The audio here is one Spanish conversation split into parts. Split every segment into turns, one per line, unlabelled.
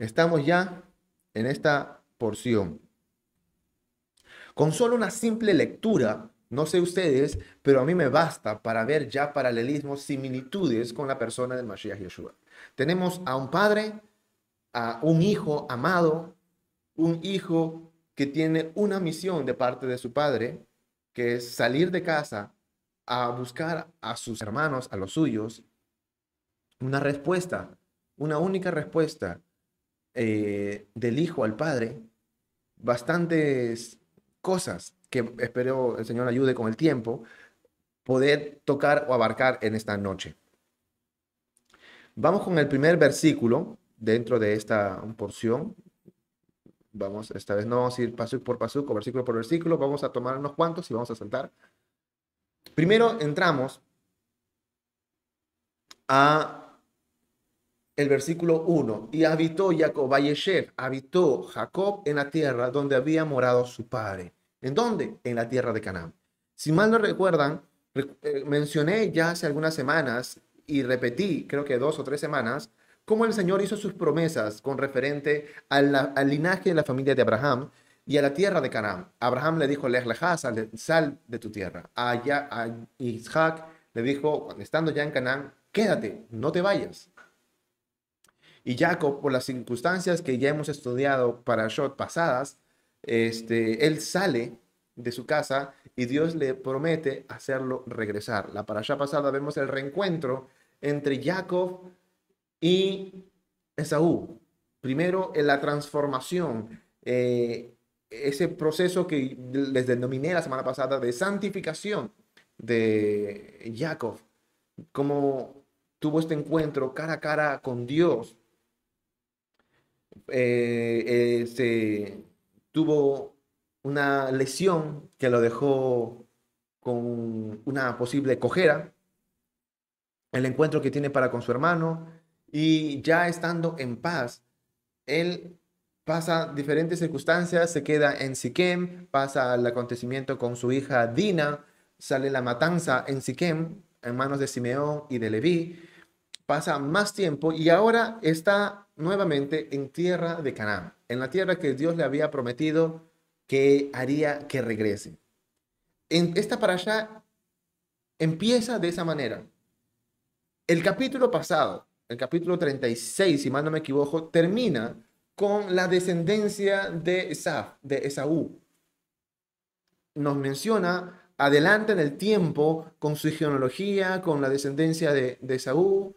Estamos ya en esta porción. Con solo una simple lectura, no sé ustedes, pero a mí me basta para ver ya paralelismos, similitudes con la persona del Mashiach Yeshua. Tenemos a un padre, a un hijo amado, un hijo que tiene una misión de parte de su padre, que es salir de casa a buscar a sus hermanos, a los suyos, una respuesta, una única respuesta eh, del hijo al padre, bastantes cosas que espero el Señor ayude con el tiempo, poder tocar o abarcar en esta noche. Vamos con el primer versículo dentro de esta porción. Vamos, esta vez no vamos a ir paso por paso, versículo por versículo, vamos a tomar unos cuantos y vamos a saltar. Primero entramos a el versículo 1, y habitó Jacob, habitó Jacob en la tierra donde había morado su padre. ¿En dónde? En la tierra de Canaán. Si mal no recuerdan, eh, mencioné ya hace algunas semanas y repetí, creo que dos o tres semanas, cómo el Señor hizo sus promesas con referente al linaje de la familia de Abraham y a la tierra de Canaán. Abraham le dijo, Lej sal, sal de tu tierra. Allá, a Isaac le dijo, estando ya en Canaán, quédate, no te vayas. Y Jacob, por las circunstancias que ya hemos estudiado para shot pasadas, este, él sale de su casa y Dios le promete hacerlo regresar. La para allá pasada vemos el reencuentro entre Jacob y Esaú. Primero en la transformación, eh, ese proceso que les denominé la semana pasada de santificación de Jacob, como tuvo este encuentro cara a cara con Dios, eh, se tuvo una lesión que lo dejó con una posible cojera, el encuentro que tiene para con su hermano. Y ya estando en paz, él pasa diferentes circunstancias, se queda en Siquem, pasa el acontecimiento con su hija Dina, sale la matanza en Siquem en manos de Simeón y de Leví, pasa más tiempo y ahora está nuevamente en tierra de Canaán, en la tierra que Dios le había prometido que haría que regrese. En esta para allá empieza de esa manera. El capítulo pasado, el capítulo 36, si mal no me equivoco, termina con la descendencia de Esaf, de Esaú. Nos menciona adelante en el tiempo con su genealogía, con la descendencia de, de Esaú,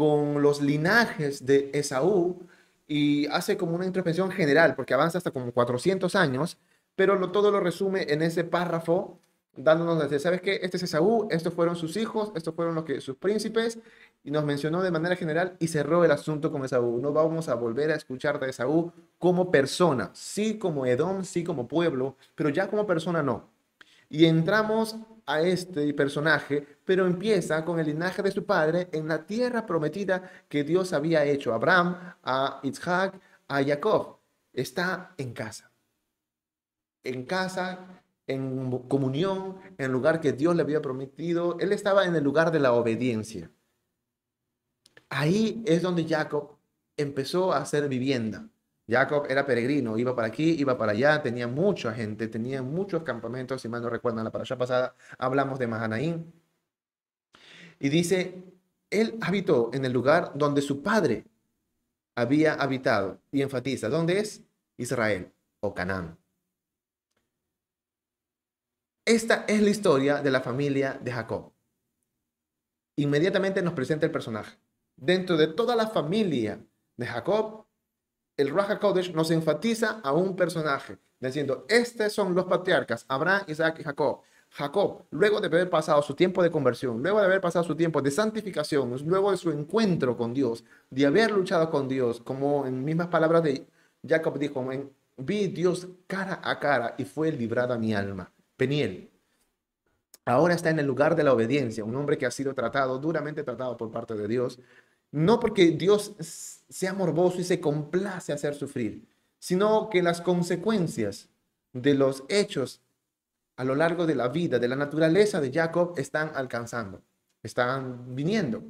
con los linajes de Esaú y hace como una introspección general, porque avanza hasta como 400 años, pero todo lo resume en ese párrafo, dándonos, decir, ¿sabes qué? Este es Esaú, estos fueron sus hijos, estos fueron los que, sus príncipes, y nos mencionó de manera general y cerró el asunto con Esaú. No vamos a volver a escuchar de Esaú como persona, sí como Edom, sí como pueblo, pero ya como persona no. Y entramos a este personaje, pero empieza con el linaje de su padre en la tierra prometida que Dios había hecho a Abraham, a Isaac, a Jacob. Está en casa. En casa, en comunión, en el lugar que Dios le había prometido. Él estaba en el lugar de la obediencia. Ahí es donde Jacob empezó a hacer vivienda. Jacob era peregrino, iba para aquí, iba para allá, tenía mucha gente, tenía muchos campamentos, si mal no recuerdan la parasha pasada, hablamos de Mahanaim. Y dice, él habitó en el lugar donde su padre había habitado, y enfatiza, ¿dónde es? Israel o Canaán. Esta es la historia de la familia de Jacob. Inmediatamente nos presenta el personaje. Dentro de toda la familia de Jacob el Raja Kodesh nos enfatiza a un personaje, diciendo, estos son los patriarcas, Abraham, Isaac y Jacob. Jacob, luego de haber pasado su tiempo de conversión, luego de haber pasado su tiempo de santificación, luego de su encuentro con Dios, de haber luchado con Dios, como en mismas palabras de Jacob dijo, vi Dios cara a cara y fue librada mi alma. Peniel. Ahora está en el lugar de la obediencia, un hombre que ha sido tratado, duramente tratado por parte de Dios, no porque Dios sea morboso y se complace hacer sufrir, sino que las consecuencias de los hechos a lo largo de la vida, de la naturaleza de Jacob, están alcanzando, están viniendo.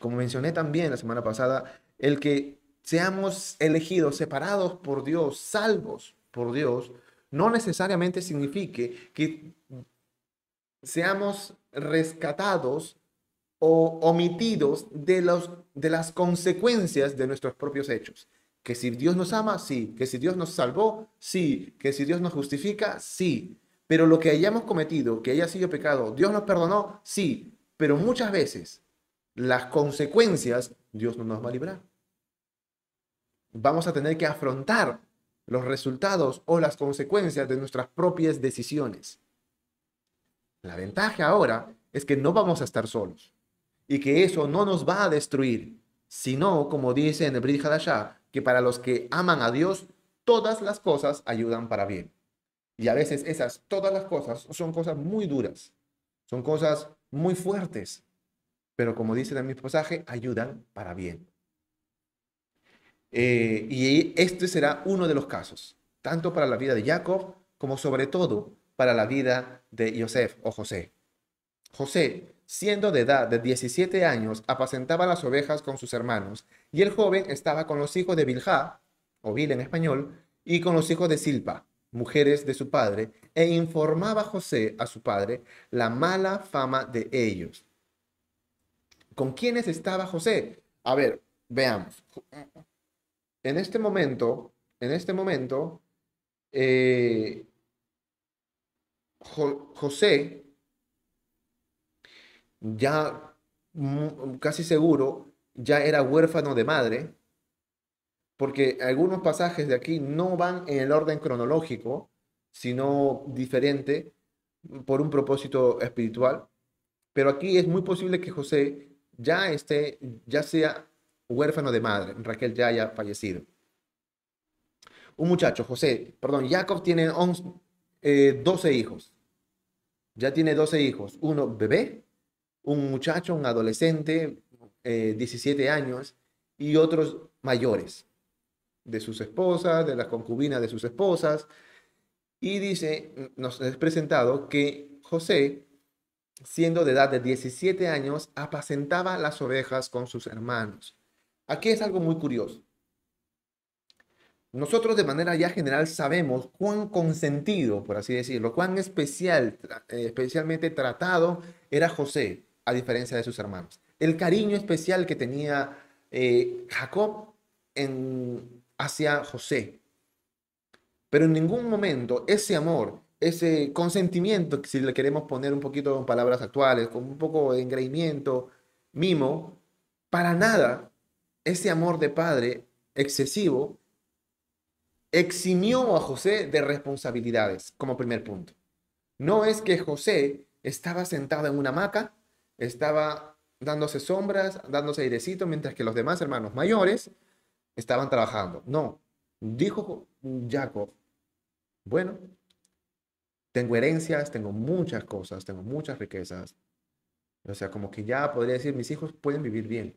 como mencioné también la semana pasada, el que seamos elegidos, separados por Dios, salvos por Dios, no necesariamente signifique que seamos rescatados o omitidos de, los, de las consecuencias de nuestros propios hechos. Que si Dios nos ama, sí. Que si Dios nos salvó, sí. Que si Dios nos justifica, sí. Pero lo que hayamos cometido, que haya sido pecado, Dios nos perdonó, sí. Pero muchas veces las consecuencias Dios no nos va a librar. Vamos a tener que afrontar los resultados o las consecuencias de nuestras propias decisiones. La ventaja ahora es que no vamos a estar solos y que eso no nos va a destruir, sino, como dice en el Brit Hadashah, que para los que aman a Dios, todas las cosas ayudan para bien. Y a veces esas, todas las cosas, son cosas muy duras, son cosas muy fuertes, pero como dice en mi pasaje, ayudan para bien. Eh, y este será uno de los casos, tanto para la vida de Jacob como sobre todo para la vida de Joseph o José. José, siendo de edad de 17 años, apacentaba las ovejas con sus hermanos, y el joven estaba con los hijos de Bilhá, o Bil en español, y con los hijos de Silpa, mujeres de su padre, e informaba José a su padre la mala fama de ellos. ¿Con quiénes estaba José? A ver, veamos. En este momento, en este momento, eh, José, ya casi seguro, ya era huérfano de madre, porque algunos pasajes de aquí no van en el orden cronológico, sino diferente por un propósito espiritual. Pero aquí es muy posible que José ya esté, ya sea huérfano de madre, Raquel ya haya fallecido. Un muchacho, José, perdón, Jacob tiene 11, 12 eh, hijos. Ya tiene 12 hijos. Uno bebé, un muchacho, un adolescente, 17 eh, años, y otros mayores, de sus esposas, de las concubinas de sus esposas. Y dice, nos es presentado que José, siendo de edad de 17 años, apacentaba las ovejas con sus hermanos. Aquí es algo muy curioso. Nosotros de manera ya general sabemos cuán consentido, por así decirlo, cuán especial, eh, especialmente tratado era José, a diferencia de sus hermanos. El cariño especial que tenía eh, Jacob hacia José. Pero en ningún momento ese amor, ese consentimiento, si le queremos poner un poquito en palabras actuales, con un poco de engreimiento, mimo, para nada ese amor de padre excesivo eximió a José de responsabilidades, como primer punto. No es que José estaba sentado en una hamaca, estaba dándose sombras, dándose airecito, mientras que los demás hermanos mayores estaban trabajando. No, dijo Jacob, bueno, tengo herencias, tengo muchas cosas, tengo muchas riquezas. O sea, como que ya podría decir, mis hijos pueden vivir bien.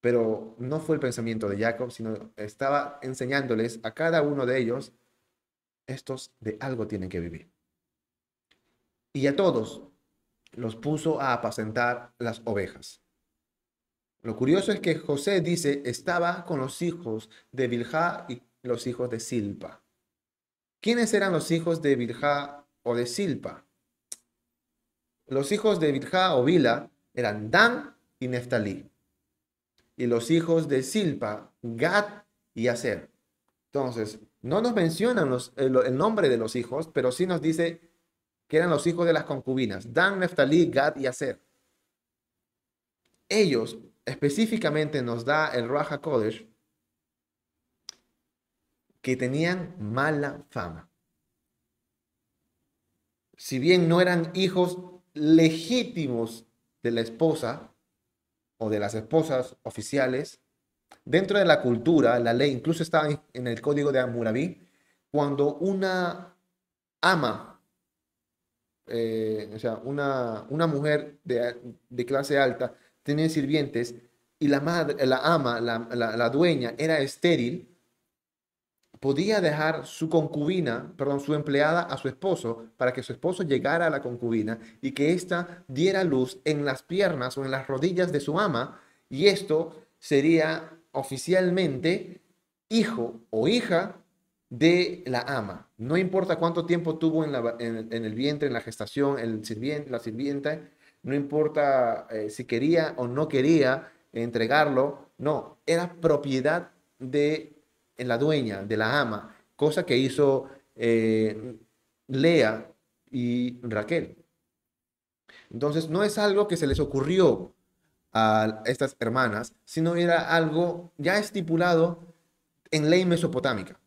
Pero no fue el pensamiento de Jacob, sino estaba enseñándoles a cada uno de ellos, estos de algo tienen que vivir. Y a todos los puso a apacentar las ovejas. Lo curioso es que José dice, estaba con los hijos de Bilhá y los hijos de Silpa. ¿Quiénes eran los hijos de Bilhá o de Silpa? Los hijos de Bilhá o Bila eran Dan y Neftalí y los hijos de Silpa, Gad y Aser. Entonces, no nos mencionan el, nombre de los hijos, pero sí nos dice que eran los hijos de las concubinas, Dan, Neftalí, Gad y Aser. Ellos específicamente nos da el Raja Kodesh que tenían mala fama. Si bien no eran hijos legítimos de la esposa, o de las esposas oficiales, dentro de la cultura, la ley, incluso está en el código de Hammurabi, cuando una ama, eh, o sea, una, una mujer de, clase alta tenía sirvientes y la, madre, la ama, la, la dueña, era estéril, podía dejar su concubina, perdón, su empleada a su esposo para que su esposo llegara a la concubina y que ésta diera luz en las piernas o en las rodillas de su ama Y esto sería oficialmente hijo o hija de la ama. No importa cuánto tiempo tuvo en, el vientre, en la gestación, el sirviente, la sirvienta, no importa eh, si quería o no quería entregarlo, no, era propiedad de la dueña, de la ama, cosa que hizo eh, Lea y Raquel. Entonces, no es algo que se les ocurrió a estas hermanas, sino era algo ya estipulado en ley mesopotámica.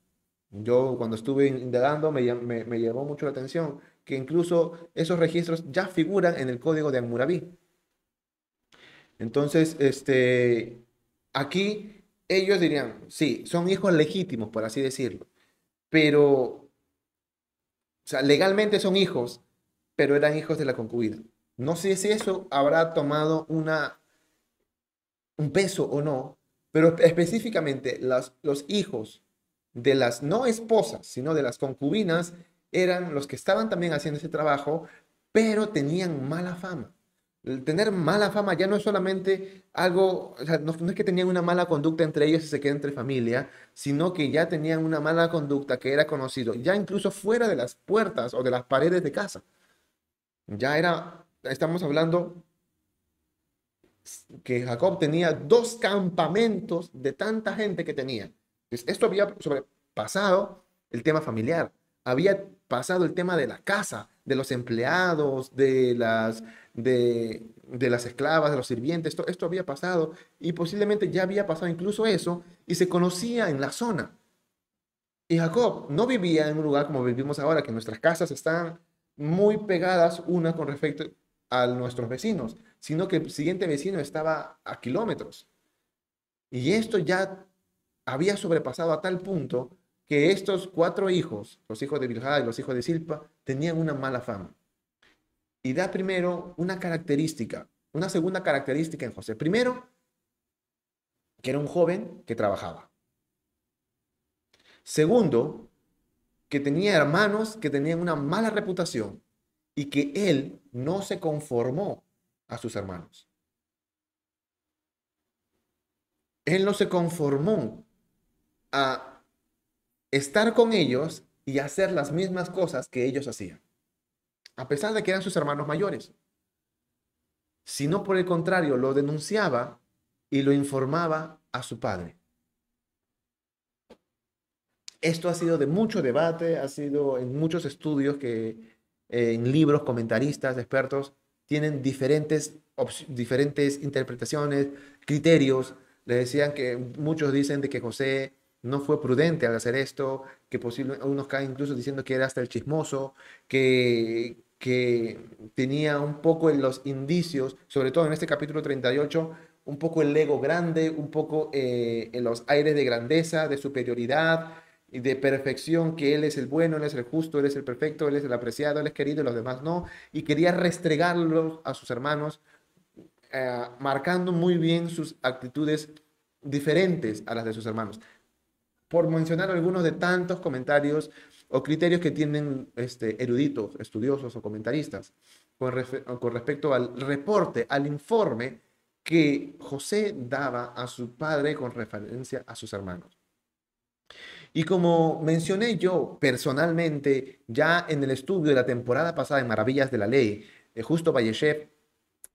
Yo cuando estuve indagando me, me, llamó mucho la atención que incluso esos registros ya figuran en el código de Hammurabi. Entonces, este, aquí ellos dirían, sí, son hijos legítimos, por así decirlo, pero, o sea, legalmente son hijos, pero eran hijos de la concubina. No sé si eso habrá tomado una, un peso o no, pero específicamente los hijos de las no esposas, sino de las concubinas, eran los que estaban también haciendo ese trabajo, pero tenían mala fama. El tener mala fama ya no es solamente algo, no, es que tenían una mala conducta entre ellos y se queda entre familia, sino que ya tenían una mala conducta que era conocido, ya incluso fuera de las puertas o de las paredes de casa. Ya era, estamos hablando que Jacob tenía dos campamentos de tanta gente que tenía. Esto había sobrepasado el tema familiar, había pasado el tema de la casa, de los empleados, de las, de, las esclavas, de los sirvientes. Esto, esto había pasado y posiblemente ya había pasado incluso eso y se conocía en la zona. Y Jacob no vivía en un lugar como vivimos ahora, que nuestras casas están muy pegadas una con respecto a nuestros vecinos, sino que el siguiente vecino estaba a kilómetros. Y esto ya había sobrepasado a tal punto que estos cuatro hijos, los hijos de Bilhah y los hijos de Silpa, tenían una mala fama. Y da primero una característica, una segunda característica en José. Primero, que era un joven que trabajaba. Segundo, que tenía hermanos que tenían una mala reputación y que él no se conformó a sus hermanos. Él no se conformó a estar con ellos y hacer las mismas cosas que ellos hacían, a pesar de que eran sus hermanos mayores, sino por el contrario, lo denunciaba y lo informaba a su padre. Esto ha sido de mucho debate, ha sido en muchos estudios que en libros, comentaristas, expertos, tienen diferentes, diferentes interpretaciones, criterios. Le decían que muchos dicen de que José no fue prudente al hacer esto, que posible, unos caen incluso diciendo que era hasta el chismoso, que, que tenía un poco en los indicios, sobre todo en este capítulo 38, un poco el ego grande, un poco eh, en los aires de grandeza, de superioridad, y de perfección, que Él es el bueno, Él es el justo, Él es el perfecto, Él es el apreciado, Él es querido y los demás no, y quería restregarlos a sus hermanos, eh, marcando muy bien sus actitudes diferentes a las de sus hermanos. Por mencionar algunos de tantos comentarios o criterios que tienen este, eruditos, estudiosos o comentaristas con, respecto al reporte, al informe que José daba a su padre con referencia a sus hermanos. Y como mencioné yo personalmente ya en el estudio de la temporada pasada en Maravillas de la Ley, de Justo Vallechef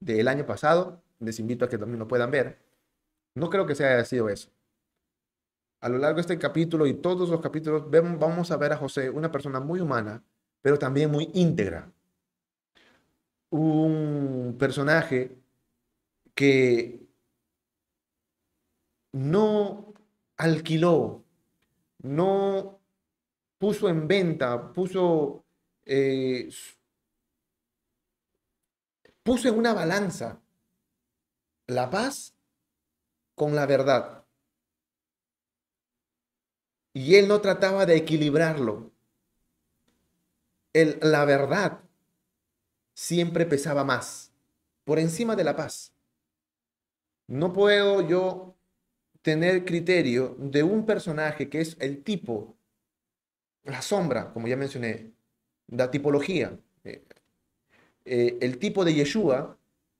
del año pasado, les invito a que también lo puedan ver, no creo que se haya sido eso. A lo largo de este capítulo y todos los capítulos vamos a ver a José, una persona muy humana, pero también muy íntegra. Un personaje que no alquiló no puso en venta, puso, eh, puso en una balanza la paz con la verdad. Y él no trataba de equilibrarlo. La verdad siempre pesaba más, por encima de la paz. No puedo yo tener criterio de un personaje que es el tipo, la sombra, como ya mencioné, la tipología, eh, eh, el tipo de Yeshua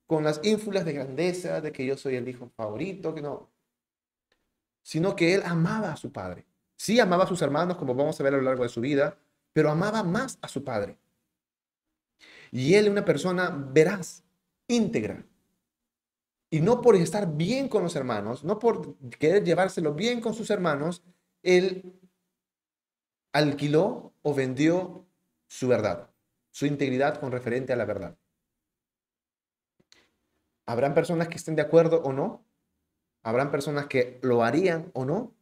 con las ínfulas de grandeza, de que yo soy el hijo favorito, que no, sino que él amaba a su padre. Sí amaba a sus hermanos, como vamos a ver a lo largo de su vida, pero amaba más a su padre. Y él es una persona veraz, íntegra. Y no por estar bien con los hermanos, no por querer llevárselo bien con sus hermanos, él alquiló o vendió su verdad, su integridad con referente a la verdad. Habrán personas que estén de acuerdo o no, habrán personas que lo harían o no,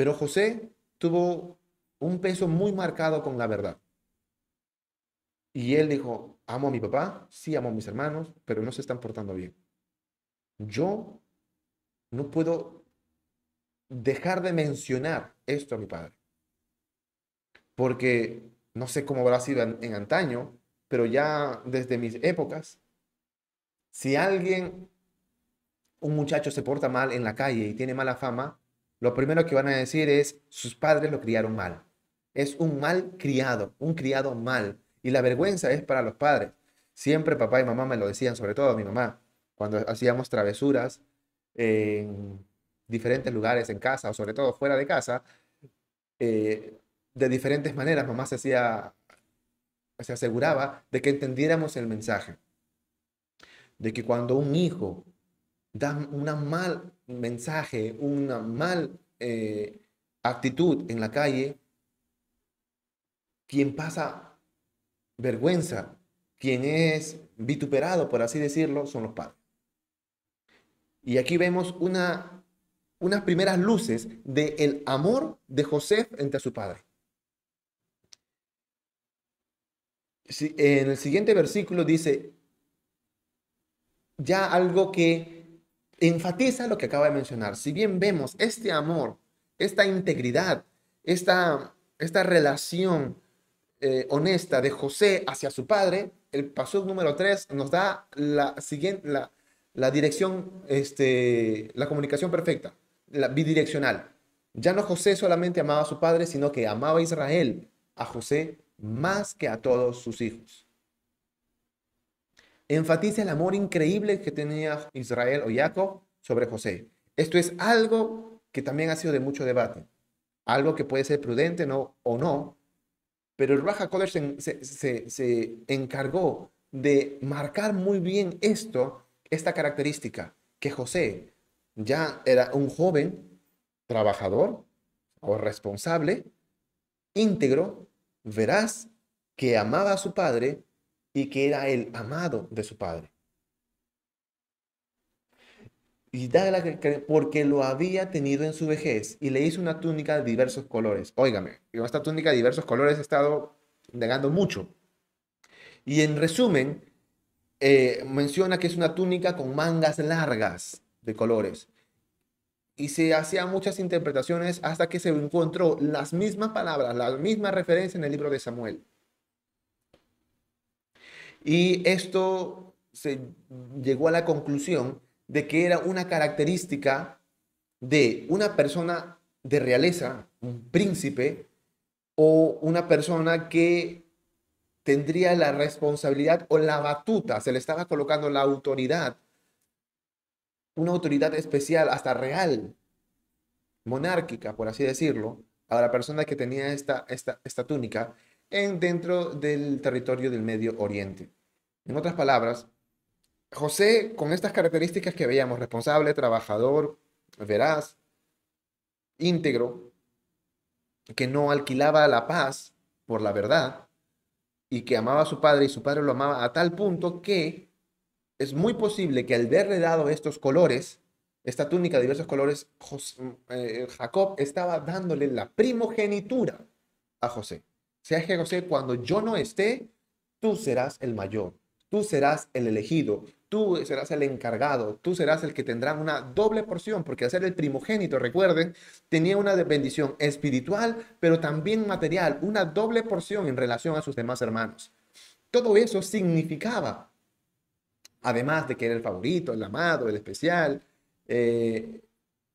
pero José tuvo un peso muy marcado con la verdad. Y él dijo, amo a mi papá, sí amo a mis hermanos, pero no se están portando bien. Yo no puedo dejar de mencionar esto a mi padre. Porque no sé cómo habrá sido en, antaño, pero ya desde mis épocas, si alguien, un muchacho se porta mal en la calle y tiene mala fama, lo primero que van a decir es, sus padres lo criaron mal. Es un mal criado, un criado mal. Y la vergüenza es para los padres. Siempre papá y mamá me lo decían, sobre todo mi mamá, cuando hacíamos travesuras en diferentes lugares en casa o sobre todo fuera de casa, eh, de diferentes maneras mamá se hacía, se aseguraba de que entendiéramos el mensaje. De que cuando un hijo da un mal mensaje, una mal eh, actitud en la calle, quien pasa vergüenza, quien es vituperado, por así decirlo, son los padres. Y aquí vemos una, unas primeras luces del el amor de José entre su padre. En el siguiente versículo dice ya algo que enfatiza lo que acaba de mencionar. Si bien vemos este amor, esta integridad, esta, esta relación eh, honesta de José hacia su padre, el paso número 3 nos da la siguiente, la, la dirección, este, la comunicación perfecta, la bidireccional. Ya no José solamente amaba a su padre, sino que amaba a Israel, a José, más que a todos sus hijos. Enfatiza el amor increíble que tenía Israel o Jacob sobre José. Esto es algo que también ha sido de mucho debate, algo que puede ser prudente no, o no, pero el Raja Kodesh se, encargó de marcar muy bien esto, esta característica, que José ya era un joven trabajador o responsable, íntegro, veraz, que amaba a su padre y que era el amado de su padre. Y porque lo había tenido en su vejez y le hizo una túnica de diversos colores. Óigame, esta túnica de diversos colores he estado negando mucho. Y en resumen, eh, menciona que es una túnica con mangas largas de colores. Y se hacían muchas interpretaciones hasta que se encontró las mismas palabras, la misma referencia en el libro de Samuel. Y esto se llegó a la conclusión de que era una característica de una persona de realeza, un príncipe, o una persona que tendría la responsabilidad o la batuta, se le estaba colocando la autoridad, una autoridad especial, hasta real, monárquica, por así decirlo, a la persona que tenía esta, esta, esta túnica en, dentro del territorio del Medio Oriente. En otras palabras, José, con estas características que veíamos, responsable, trabajador, veraz, íntegro, que no alquilaba la paz por la verdad y que amaba a su padre y su padre lo amaba a tal punto que es muy posible que al verle dado estos colores, esta túnica de diversos colores, eh, Jacob estaba dándole la primogenitura a José. Sea José, cuando yo no esté, tú serás el mayor, tú serás el elegido, tú serás el encargado, tú serás el que tendrá una doble porción, porque al ser el primogénito, recuerden, tenía una bendición espiritual, pero también material, una doble porción en relación a sus demás hermanos. Todo eso significaba, además de que era el favorito, el amado, el especial, eh,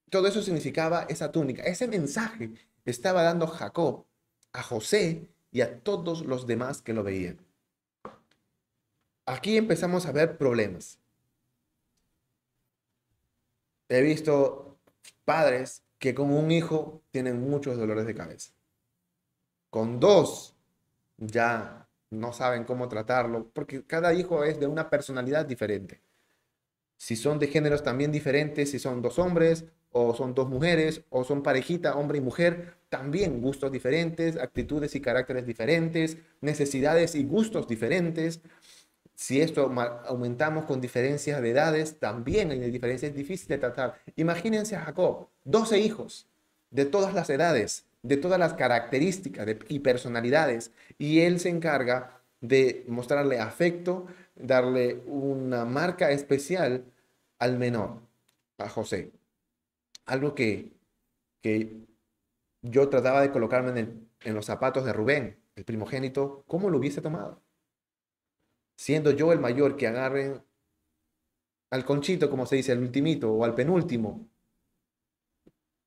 todo eso significaba esa túnica, ese mensaje estaba dando Jacob a José y a todos los demás que lo veían aquí empezamos a ver problemas. he visto padres que con un hijo tienen muchos dolores de cabeza. Con dos ya no saben cómo tratarlo, porque cada hijo es de una personalidad diferente. Si son de géneros también diferentes, si son dos hombres o son dos mujeres o son parejita, hombre y mujer, también gustos diferentes, actitudes y caracteres diferentes, necesidades y gustos diferentes. Si esto aumentamos con diferencias de edades, también hay diferencias difíciles de tratar. Imagínense a Jacob, 12 hijos de todas las edades, de todas las características y personalidades, y él se encarga de mostrarle afecto, darle una marca especial al menor, a José. Algo que, que yo trataba de colocarme en, los zapatos de Rubén, el primogénito, ¿cómo lo hubiese tomado? siendo yo el mayor, que agarren al conchito, como se dice, al ultimito o al penúltimo.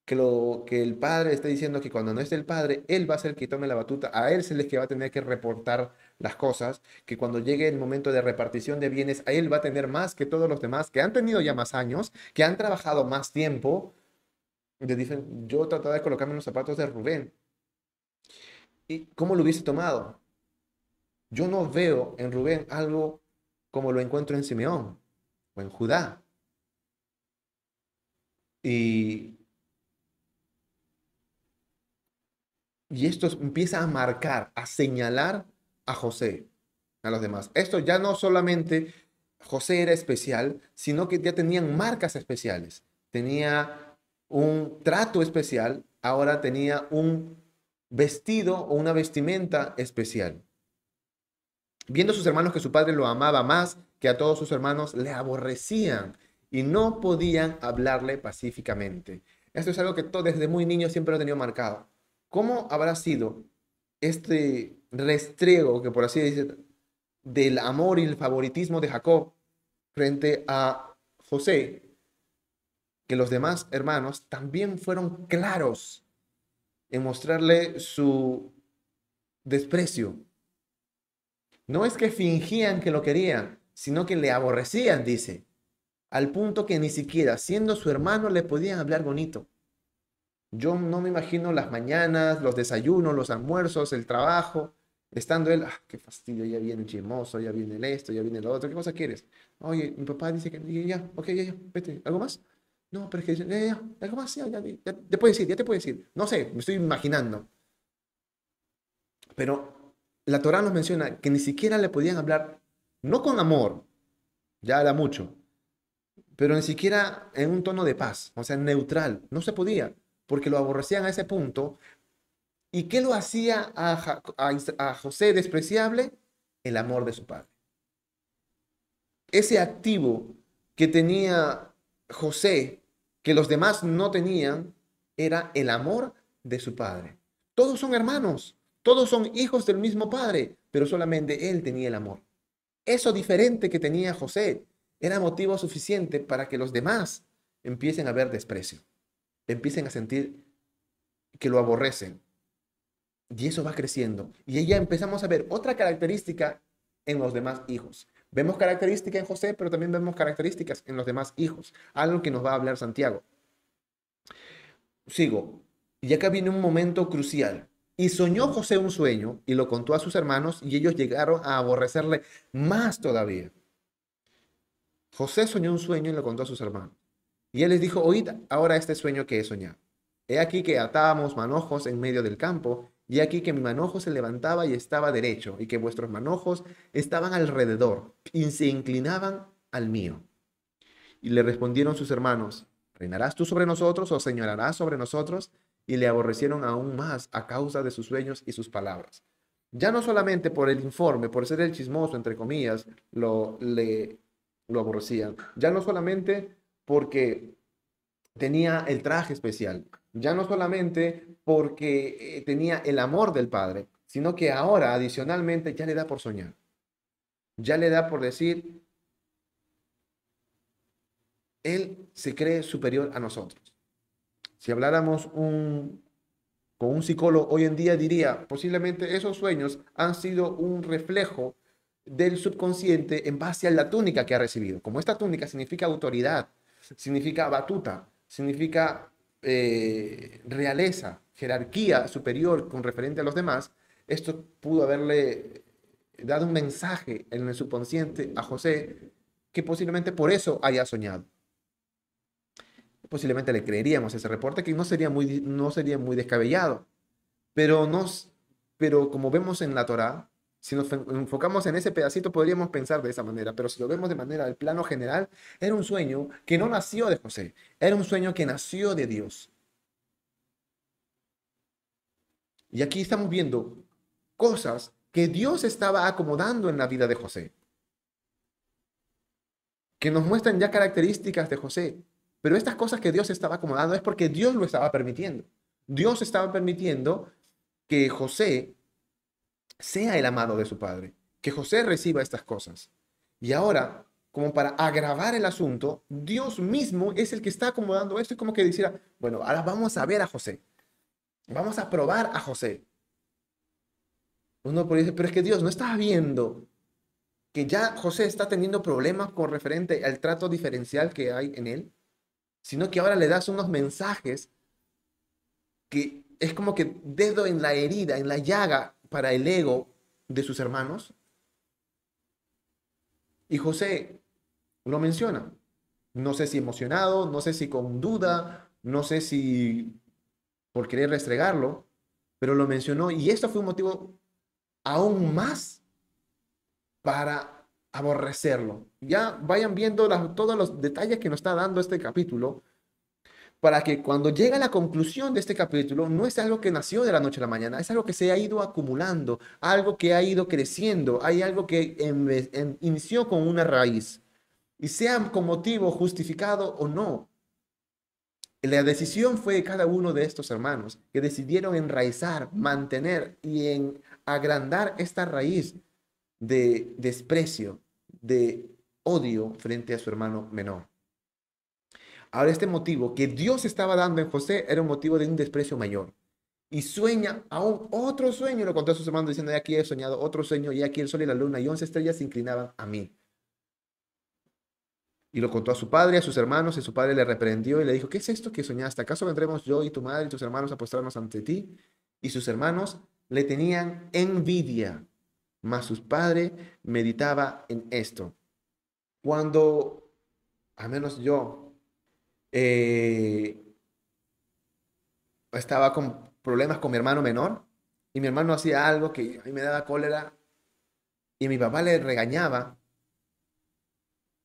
Que, el padre esté diciendo que cuando no esté el padre, él va a ser el que tome la batuta, a él se les que va a tener que reportar las cosas, que cuando llegue el momento de repartición de bienes, a él va a tener más que todos los demás que han tenido ya más años, que han trabajado más tiempo. Yo trataba de colocarme en los zapatos de Rubén. ¿Y cómo lo hubiese tomado? Yo no veo en Rubén algo como lo encuentro en Simeón o en Judá. Y, y esto empieza a marcar, a señalar a José, a los demás. Esto ya no solamente José era especial, sino que ya tenían marcas especiales. Tenía un trato especial, ahora tenía un vestido o una vestimenta especial. Viendo sus hermanos que su padre lo amaba más que a todos sus hermanos, le aborrecían y no podían hablarle pacíficamente. Esto es algo que todo desde muy niño siempre lo he tenido marcado. ¿Cómo habrá sido este restrego, que por así decir, del amor y el favoritismo de Jacob frente a José, que los demás hermanos también fueron claros en mostrarle su desprecio no es que fingían que lo querían, sino que le aborrecían, dice, al punto que ni siquiera siendo su hermano le podían hablar bonito. Yo no me imagino las mañanas, los desayunos, los almuerzos, el trabajo, estando él, ah, qué fastidio, ya viene el chismoso, ya viene el esto, ya viene lo otro, ¿qué cosa quieres? Oye, mi papá dice que ya, ok, ya, ya, vete, ¿algo más? No, pero es que ya, ya, ya, ya, te puedes ir, ya te puedes ir. No sé, me estoy imaginando. Pero la Torah nos menciona que ni siquiera le podían hablar, no con amor, ya era mucho, pero ni siquiera en un tono de paz, o sea, neutral, no se podía, porque lo aborrecían a ese punto. ¿Y qué lo hacía a José despreciable? El amor de su padre. Ese activo que tenía José, que los demás no tenían, era el amor de su padre. Todos son hermanos. Todos son hijos del mismo padre, pero solamente él tenía el amor. Eso diferente que tenía José era motivo suficiente para que los demás empiecen a ver desprecio, empiecen a sentir que lo aborrecen. Y eso va creciendo. Y ya empezamos a ver otra característica en los demás hijos. Vemos características en José, pero también vemos características en los demás hijos. Algo que nos va a hablar Santiago. Sigo. Y acá viene un momento crucial. Y soñó José un sueño y lo contó a sus hermanos y ellos llegaron a aborrecerle más todavía. José soñó un sueño y lo contó a sus hermanos. Y él les dijo, oíd ahora este sueño que he soñado. He aquí que atábamos manojos en medio del campo, y aquí que mi manojo se levantaba y estaba derecho, y que vuestros manojos estaban alrededor y se inclinaban al mío. Y le respondieron sus hermanos, ¿reinarás tú sobre nosotros o señorarás sobre nosotros? y le aborrecieron aún más a causa de sus sueños y sus palabras. Ya no solamente por el informe, por ser el chismoso, entre comillas, lo, le, lo aborrecían. Ya no solamente porque tenía el traje especial. Ya no solamente porque eh, tenía el amor del Padre, sino que ahora adicionalmente ya le da por soñar. Ya le da por decir, Él se cree superior a nosotros. Si habláramos con un psicólogo hoy en día diría, posiblemente esos sueños han sido un reflejo del subconsciente en base a la túnica que ha recibido. Como esta túnica significa autoridad, significa batuta, significa eh, realeza, jerarquía superior con referente a los demás, esto pudo haberle dado un mensaje en el subconsciente a José que posiblemente por eso haya soñado. Posiblemente le creeríamos ese reporte que no sería muy, no sería muy descabellado, pero, nos, pero como vemos en la Torá, si nos enfocamos en ese pedacito podríamos pensar de esa manera, pero si lo vemos de manera del plano general, era un sueño que no nació de José, era un sueño que nació de Dios. Y aquí estamos viendo cosas que Dios estaba acomodando en la vida de José, que nos muestran ya características de José, pero estas cosas que Dios estaba acomodando es porque Dios lo estaba permitiendo. Dios estaba permitiendo que José sea el amado de su padre, que José reciba estas cosas. Y ahora, como para agravar el asunto, Dios mismo es el que está acomodando esto y como que dijera, bueno, ahora vamos a ver a José. Vamos a probar a José. Uno puede decir, pero es que Dios no está viendo que ya José está teniendo problemas con referente al trato diferencial que hay en él, sino que ahora le das unos mensajes que es como que dedo en la herida, en la llaga para el ego de sus hermanos. Y José lo menciona. No sé si emocionado, no sé si con duda, no sé si por querer restregarlo, pero lo mencionó y esto fue un motivo aún más para aborrecerlo. Ya vayan viendo todos los detalles que nos está dando este capítulo para que cuando llegue a la conclusión de este capítulo no es algo que nació de la noche a la mañana, es algo que se ha ido acumulando, algo que ha ido creciendo, hay algo que inició con una raíz y sea con motivo justificado o no. La decisión fue de cada uno de estos hermanos que decidieron enraizar, mantener y en agrandar esta raíz de desprecio, de odio frente a su hermano menor. Ahora este motivo que Dios estaba dando en José era un motivo de un desprecio mayor. Y sueña aún otro sueño, lo contó a sus hermanos diciendo, aquí he soñado otro sueño, y aquí el sol y la luna y once estrellas se inclinaban a mí. Y lo contó a su padre, a sus hermanos, y su padre le reprendió y le dijo, ¿qué es esto que soñaste? ¿Acaso vendremos yo y tu madre y tus hermanos a postrarnos ante ti? Y sus hermanos le tenían envidia, mas su padre meditaba en esto. Cuando, al menos yo, eh, estaba con problemas con mi hermano menor y mi hermano hacía algo que a mí me daba cólera y mi papá le regañaba.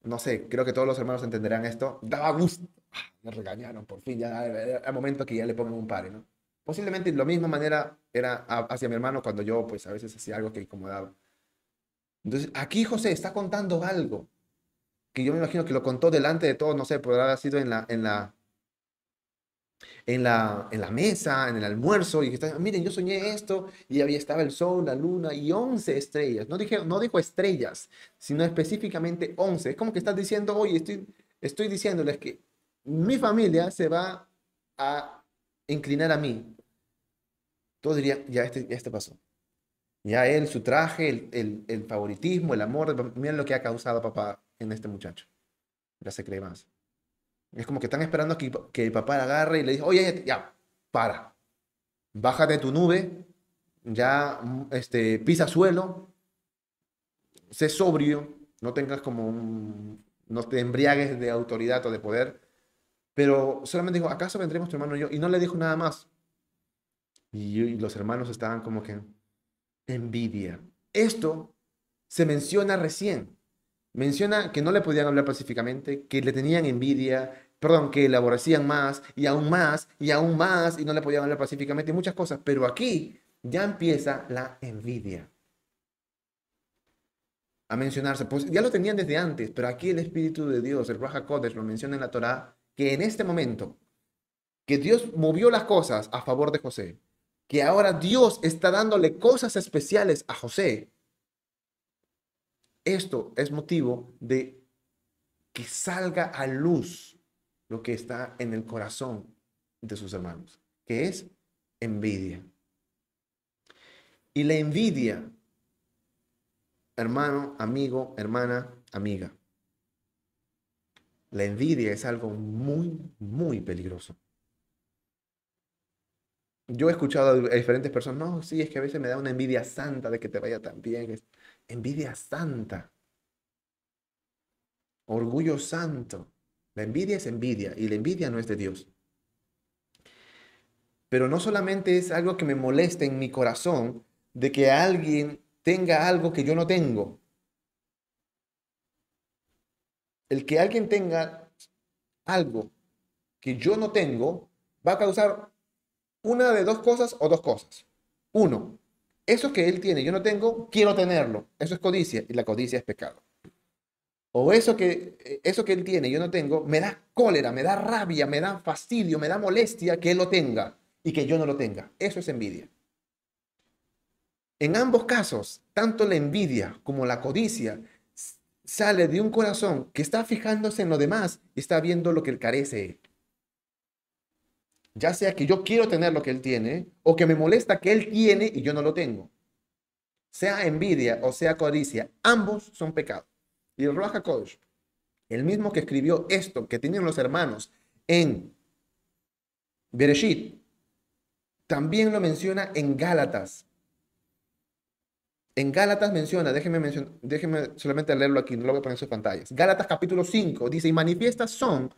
No sé, creo que todos los hermanos entenderán esto. Daba gusto. Ah, me regañaron, por fin, ya era momento que ya le pongan un pare, ¿no? Posiblemente de la misma manera era hacia mi hermano cuando yo, pues, a veces hacía algo que incomodaba. Entonces, aquí José está contando algo que yo me imagino que lo contó delante de todos, no sé, podrá haber sido en la, en la, en la, en la mesa, en el almuerzo, y que está, miren, yo soñé esto, y había estaba el sol, la luna y 11 estrellas. No, dije, no dijo estrellas, sino específicamente 11. Es como que estás diciendo, oye, estoy, estoy diciéndoles que mi familia se va a inclinar a mí. Todos dirían, ya este, ya este pasó. Ya él, su traje, el, el, el favoritismo, el amor, miren lo que ha causado papá en este muchacho. Ya se cree más. Es como que están esperando que, que el papá la agarre y le diga, oye, ya, para. Bájate de tu nube, ya este, pisa suelo, sé sobrio, no tengas como un, no te embriagues de autoridad o de poder. Pero solamente dijo, ¿acaso vendremos tu hermano y yo? Y no le dijo nada más. Y, y los hermanos estaban como que envidia. Esto se menciona recién menciona que no le podían hablar pacíficamente, que le tenían envidia, perdón, que le aborrecían más y aún más y aún más y no le podían hablar pacíficamente y muchas cosas. Pero aquí ya empieza la envidia a mencionarse. Pues ya lo tenían desde antes, pero aquí el Espíritu de Dios, el Raja Kodesh, lo menciona en la Torá, que en este momento, que Dios movió las cosas a favor de José, que ahora Dios está dándole cosas especiales a José, esto es motivo de que salga a luz lo que está en el corazón de sus hermanos, que es envidia. Y la envidia, hermano, amigo, hermana, amiga, La envidia es algo muy, muy peligroso. Yo he escuchado a diferentes personas, no, sí, es que a veces me da una envidia santa de que te vaya tan bien. Envidia santa. Orgullo santo. La envidia es envidia y la envidia no es de Dios. Pero no solamente es algo que me molesta en mi corazón de que alguien tenga algo que yo no tengo. El que alguien tenga algo que yo no tengo va a causar una de dos cosas o dos cosas. Uno, eso que él tiene, yo no tengo, quiero tenerlo. Eso es codicia y la codicia es pecado. O eso que, eso que él tiene, yo no tengo, me da cólera, me da rabia, me da fastidio, me da molestia que él lo tenga y que yo no lo tenga. Eso es envidia. En ambos casos, tanto la envidia como la codicia sale de un corazón que está fijándose en lo demás y está viendo lo que él carece. Ya sea que yo quiero tener lo que él tiene o que me molesta que él tiene y yo no lo tengo. Sea envidia o sea codicia, ambos son pecados. Y el Ruach HaKodesh, el mismo que escribió esto que tenían los hermanos en Bereshit, también lo menciona en Gálatas. En Gálatas menciona, déjenme solamente leerlo aquí, no lo voy a poner en sus pantallas. Gálatas capítulo 5 dice, y manifiestas son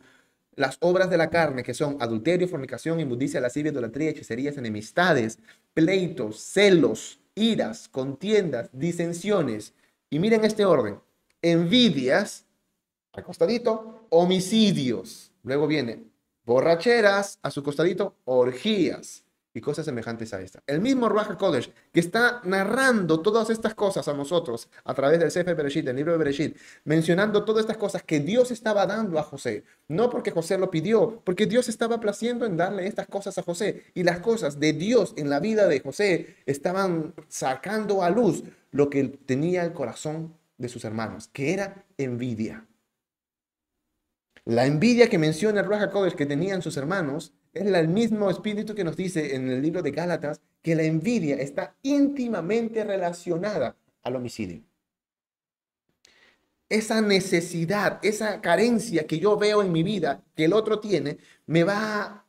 las obras de la carne, que son adulterio, fornicación, inmundicia, lascivia, idolatría, hechicerías, enemistades, pleitos, celos, iras, contiendas, disensiones. Y miren este orden, envidias, al costadito, homicidios. Luego viene borracheras, a su costadito, orgías y cosas semejantes a esta. El mismo Ruach Kodesh que está narrando todas estas cosas a nosotros a través del Sefer Bereshit, del libro de Bereshit, mencionando todas estas cosas que Dios estaba dando a José. No porque José lo pidió, porque Dios estaba placiendo en darle estas cosas a José. Y las cosas de Dios en la vida de José estaban sacando a luz lo que tenía el corazón de sus hermanos, que era envidia. La envidia que menciona el Ruach Kodesh que tenían sus hermanos es el mismo espíritu que nos dice en el libro de Gálatas que la envidia está íntimamente relacionada al homicidio. Esa necesidad, esa carencia que yo veo en mi vida, que el otro tiene, me va,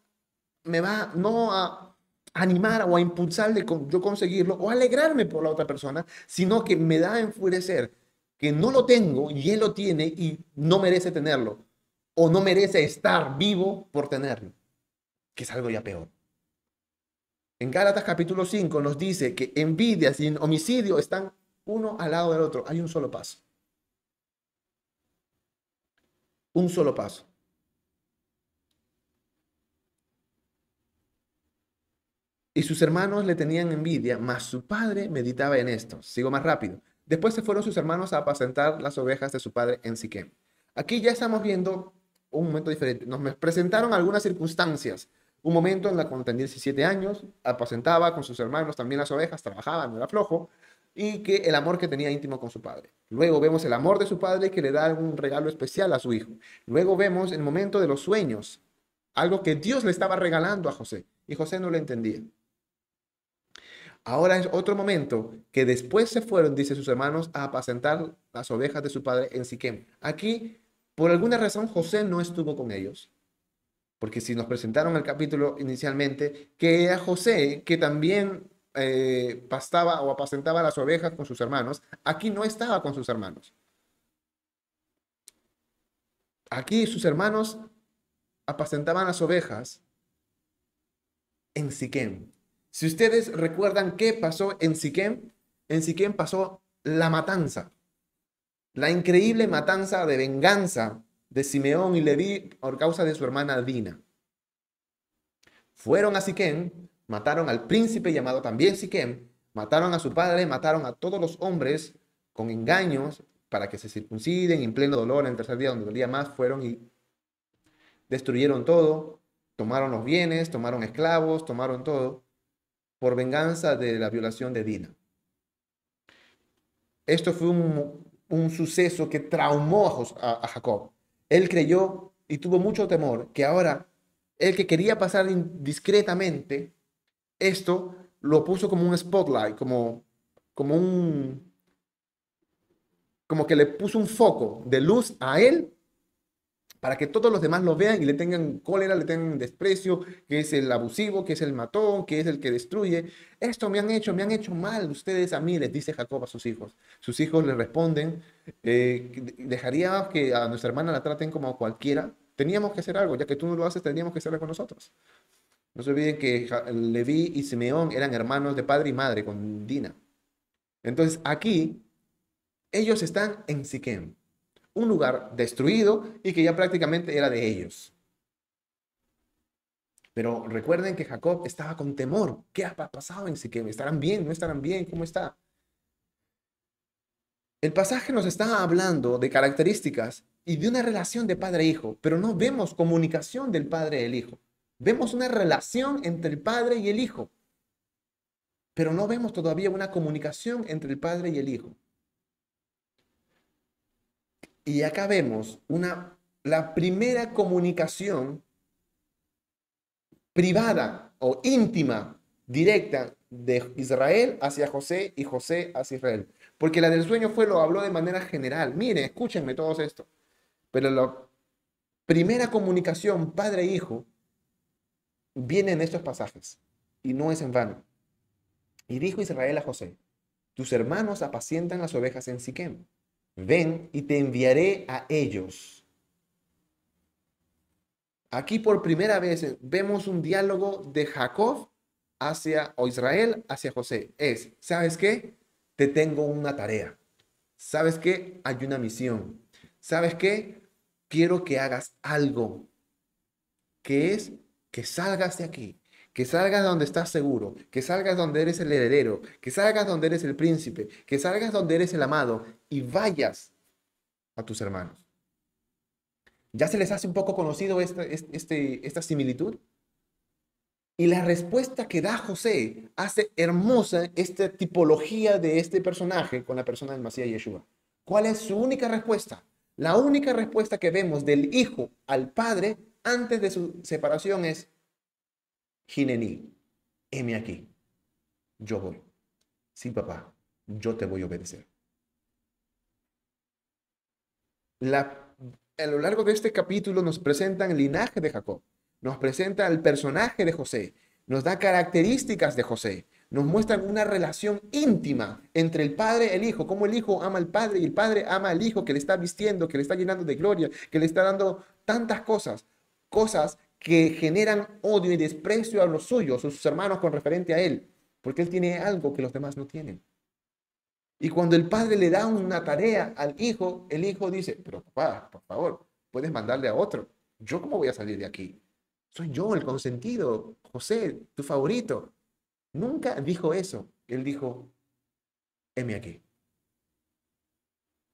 me va no a animar o a impulsar de yo conseguirlo o alegrarme por la otra persona, sino que me da a enfurecer que no lo tengo y él lo tiene y no merece tenerlo o no merece estar vivo por tenerlo que es algo ya peor. En Gálatas capítulo 5 nos dice que envidia y homicidio están uno al lado del otro. Hay un solo paso. Un solo paso. Y sus hermanos le tenían envidia, mas su padre meditaba en esto. Sigo más rápido. Después se fueron sus hermanos a apacentar las ovejas de su padre en Siquem. Aquí ya estamos viendo un momento diferente. Nos presentaron algunas circunstancias un momento en la cuando tenía 17 años, apacentaba con sus hermanos también las ovejas, trabajaba, no era flojo, y que el amor que tenía íntimo con su padre. Luego vemos el amor de su padre que le da un regalo especial a su hijo. Luego vemos el momento de los sueños, algo que Dios le estaba regalando a José, y José no lo entendía. Ahora es otro momento que después se fueron, dice sus hermanos, a apacentar las ovejas de su padre en Siquem. Aquí, por alguna razón, José no estuvo con ellos. Porque si nos presentaron el capítulo inicialmente, que era José, que también eh, pastaba o apacentaba las ovejas con sus hermanos, aquí no estaba con sus hermanos. Aquí sus hermanos apacentaban las ovejas en Siquem. Si ustedes recuerdan qué pasó en Siquem, en Siquem pasó la matanza, la increíble matanza de venganza de Simeón y Leví por causa de su hermana Dina. Fueron a Siquem, mataron al príncipe llamado también Siquem, mataron a su padre, mataron a todos los hombres con engaños para que se circunciden en pleno dolor en el tercer día donde dolía más, fueron y destruyeron todo, tomaron los bienes, tomaron esclavos, tomaron todo por venganza de la violación de Dina. Esto fue un, suceso que traumó a Jacob. Él creyó y tuvo mucho temor que ahora el que quería pasar discretamente, esto lo puso como un spotlight, como, como un, como que le puso un foco de luz a él para que todos los demás lo vean y le tengan cólera, le tengan desprecio, que es el abusivo, que es el matón, que es el que destruye. Esto me han hecho, me han hecho mal ustedes a mí, les dice Jacob a sus hijos. Sus hijos le responden, eh, dejaría que a nuestra hermana la traten como cualquiera. Teníamos que hacer algo, ya que tú no lo haces, teníamos que hacerlo con nosotros. No se olviden que Leví y Simeón eran hermanos de padre y madre con Dina. Entonces aquí ellos están en Siquem un lugar destruido y que ya prácticamente era de ellos. Pero recuerden que Jacob estaba con temor. ¿Qué ha pasado en Siquem? ¿Estarán bien? ¿No estarán bien? ¿Cómo está? El pasaje nos está hablando de características y de una relación de padre e hijo, pero no vemos comunicación del padre y el hijo. Vemos una relación entre el padre y el hijo, pero no vemos todavía una comunicación entre el padre y el hijo. Y acá vemos una, la primera comunicación privada o íntima, directa de Israel hacia José y José hacia Israel. Porque la del sueño fue, lo habló de manera general. Miren, escúchenme todos esto. Pero la primera comunicación padre-hijo viene en estos pasajes. Y no es en vano. Y dijo Israel a José, tus hermanos apacientan las ovejas en Siquem ven y te enviaré a ellos. Aquí por primera vez vemos un diálogo de Jacob hacia, Israel hacia José. Es, ¿sabes qué? Te tengo una tarea. ¿Sabes qué? Hay una misión. ¿Sabes qué? Quiero que hagas algo. Que es que salgas de aquí que salgas donde estás seguro, que salgas donde eres el heredero, que salgas donde eres el príncipe, que salgas donde eres el amado y vayas a tus hermanos. ¿Ya se les hace un poco conocido esta, este, esta similitud? Y la respuesta que da José hace hermosa esta tipología de este personaje con la persona del Masías Yeshua. ¿Cuál es su única respuesta? La única respuesta que vemos del hijo al padre antes de su separación es, Ginení, heme aquí. Yo voy. Sí, papá, yo te voy a obedecer. a lo largo de este capítulo nos presentan el linaje de Jacob, nos presenta el personaje de José, nos da características de José, nos muestran una relación íntima entre el padre y el hijo, cómo el hijo ama al padre y el padre ama al hijo que le está vistiendo, que le está llenando de gloria, que le está dando tantas cosas, cosas que generan odio y desprecio a los suyos, a sus hermanos con referente a él, porque él tiene algo que los demás no tienen. Y cuando el padre le da una tarea al hijo, el hijo dice, pero papá, por favor, puedes mandarle a otro. ¿Yo cómo voy a salir de aquí? Soy yo el consentido, José, tu favorito. Nunca dijo eso. Él dijo, heme aquí.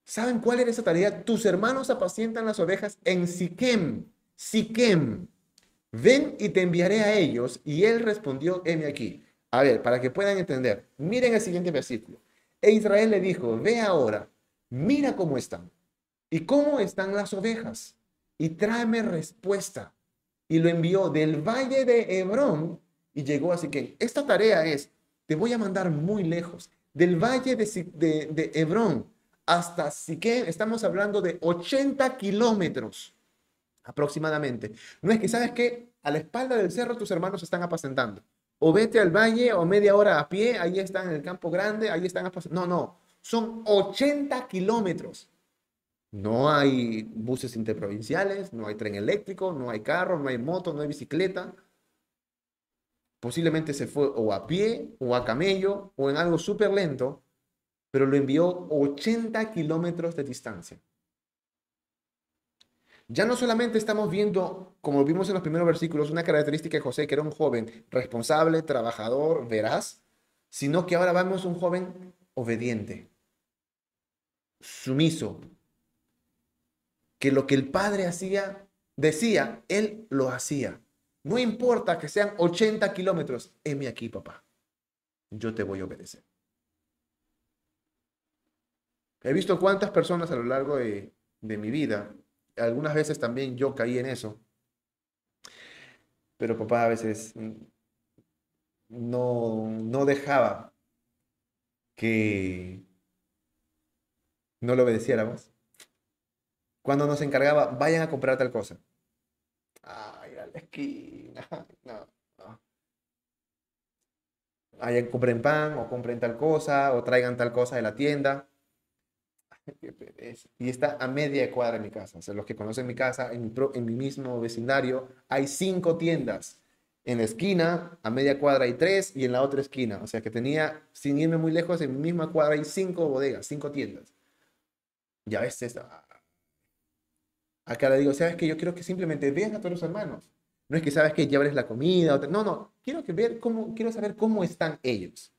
¿Saben cuál era esa tarea? Tus hermanos apacientan las ovejas en Siquem. Siquem. Ven y te enviaré a ellos. Y él respondió, heme aquí. A ver, para que puedan entender, miren el siguiente versículo. E Israel le dijo, ve ahora, mira cómo están y cómo están las ovejas y tráeme respuesta. Y lo envió del valle de Hebrón y llegó así que esta tarea es, te voy a mandar muy lejos, del valle de, de, de Hebrón hasta Siquem, estamos hablando de 80 kilómetros aproximadamente. No es que sabes que a la espalda del cerro tus hermanos están apacentando. O vete al valle o media hora a pie, ahí están en el campo grande, ahí están apacentando. No, no, son 80 kilómetros. No hay buses interprovinciales, no hay tren eléctrico, no hay carro, no hay moto, no hay bicicleta. Posiblemente se fue o a pie o a camello o en algo súper lento, pero lo envió 80 kilómetros de distancia. Ya no solamente estamos viendo, como vimos en los primeros versículos, una característica de José, que era un joven responsable, trabajador, veraz, sino que ahora vemos un joven obediente, sumiso, que lo que el padre hacía, decía, él lo hacía. No importa que sean 80 kilómetros, heme aquí, papá. Yo te voy a obedecer. He visto cuántas personas a lo largo de, de mi vida algunas veces también yo caí en eso. Pero papá a veces no, no dejaba que no lo obedeciéramos. cuando nos encargaba, vayan a comprar tal cosa. Ay, a la esquina. No, no. Compren pan o compren tal cosa o traigan tal cosa de la tienda. Y está a media cuadra de mi casa. O sea, los que conocen mi casa, en mi, en mi mismo vecindario, hay cinco tiendas. En la esquina, a media cuadra hay tres y en la otra esquina. O sea que tenía, sin irme muy lejos, en mi misma cuadra hay cinco bodegas, cinco tiendas. Ya ves, acá le digo, ¿sabes que Yo quiero que simplemente vean a todos los hermanos. No es que sabes que llevarles la comida. No, no. Quiero, que ver cómo, quiero saber cómo están ellos.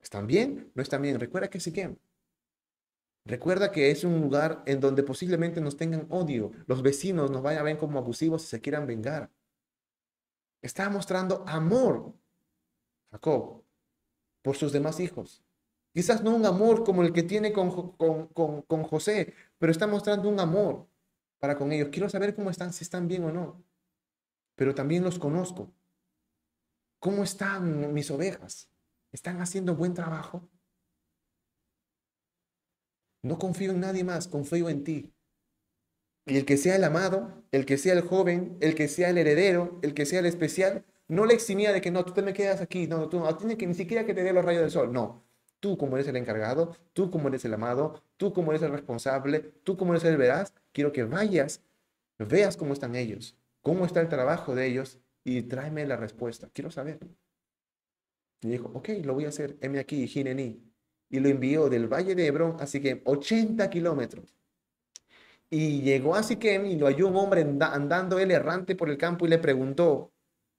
¿Están bien? ¿No están bien? Recuerda que sí que Recuerda que es un lugar en donde posiblemente nos tengan odio. Los vecinos nos vayan a ver como abusivos y se quieran vengar. Está mostrando amor, Jacob, por sus demás hijos. Quizás no un amor como el que tiene con, con, José, pero está mostrando un amor para con ellos. Quiero saber cómo están, si están bien o no. Pero también los conozco. ¿Cómo están mis ovejas? ¿Están haciendo buen trabajo? No confío en nadie más, confío en ti. Y el que sea el amado, el que sea el joven, el que sea el heredero, el que sea el especial, no le eximía de que no, tú te me quedas aquí, no, tú no, tienes que ni siquiera que te dé los rayos del sol, no. Tú como eres el encargado, tú como eres el amado, tú como eres el responsable, tú como eres el veraz, quiero que vayas, veas cómo están ellos, cómo está el trabajo de ellos y tráeme la respuesta. Quiero saber. Y dijo, ok, lo voy a hacer, heme aquí, Ginení y lo envió del valle de Hebrón a Siquem, 80 kilómetros. Y llegó a Siquem y lo halló un hombre andando él errante por el campo y le preguntó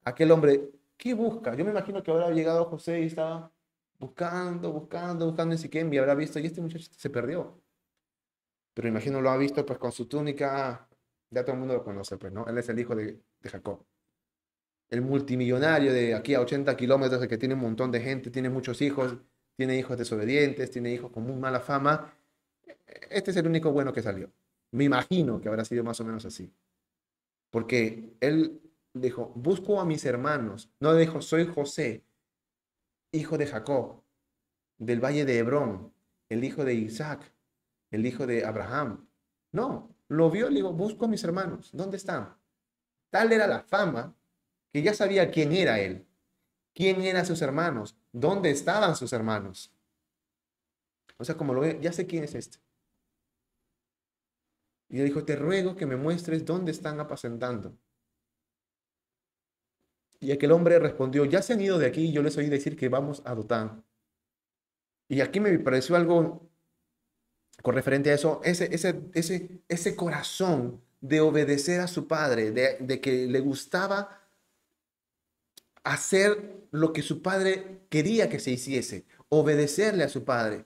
a aquel hombre, ¿qué busca? Yo me imagino que habrá llegado José y estaba buscando, buscando, buscando en Siquem y habrá visto, y este muchacho se perdió. Pero imagino lo ha visto pues con su túnica, ya todo el mundo lo conoce, pues, ¿no? Él es el hijo de, de Jacob. El multimillonario de aquí a 80 kilómetros, que tiene un montón de gente, tiene muchos hijos, tiene hijos desobedientes, tiene hijos con muy mala fama. Este es el único bueno que salió. Me imagino que habrá sido más o menos así. Porque él dijo, busco a mis hermanos. No dijo, soy José, hijo de Jacob, del valle de Hebrón, el hijo de Isaac, el hijo de Abraham. No, lo vio y le dijo, busco a mis hermanos. ¿Dónde están? Tal era la fama que ya sabía quién era él, quién eran sus hermanos, ¿Dónde estaban sus hermanos? O sea, como lo ve, ya sé quién es este. Y le dijo, te ruego que me muestres dónde están apacentando. Y aquel hombre respondió, ya se han ido de aquí, yo les oí decir que vamos a Dotán. Y aquí me pareció algo con referente a eso, ese, ese, ese, ese corazón de obedecer a su padre, de, de que le gustaba hacer lo que su padre quería que se hiciese, obedecerle a su padre.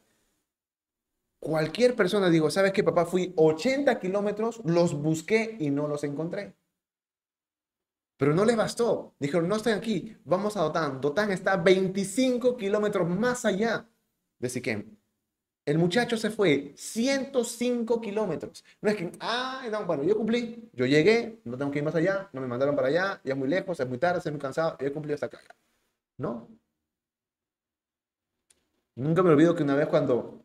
Cualquier persona digo, ¿sabes qué, papá? Fui 80 kilómetros, los busqué y no los encontré. Pero no les bastó. Dijeron, no están aquí, vamos a Dotán. Dotán está 25 kilómetros más allá de Siquem. El muchacho se fue 105 kilómetros. No es que, ah, no, bueno, yo cumplí, yo llegué, no tengo que ir más allá, no me mandaron para allá, ya es muy lejos, es muy tarde, estoy muy cansado, yo he cumplido hasta acá. No. Nunca me olvido que una vez cuando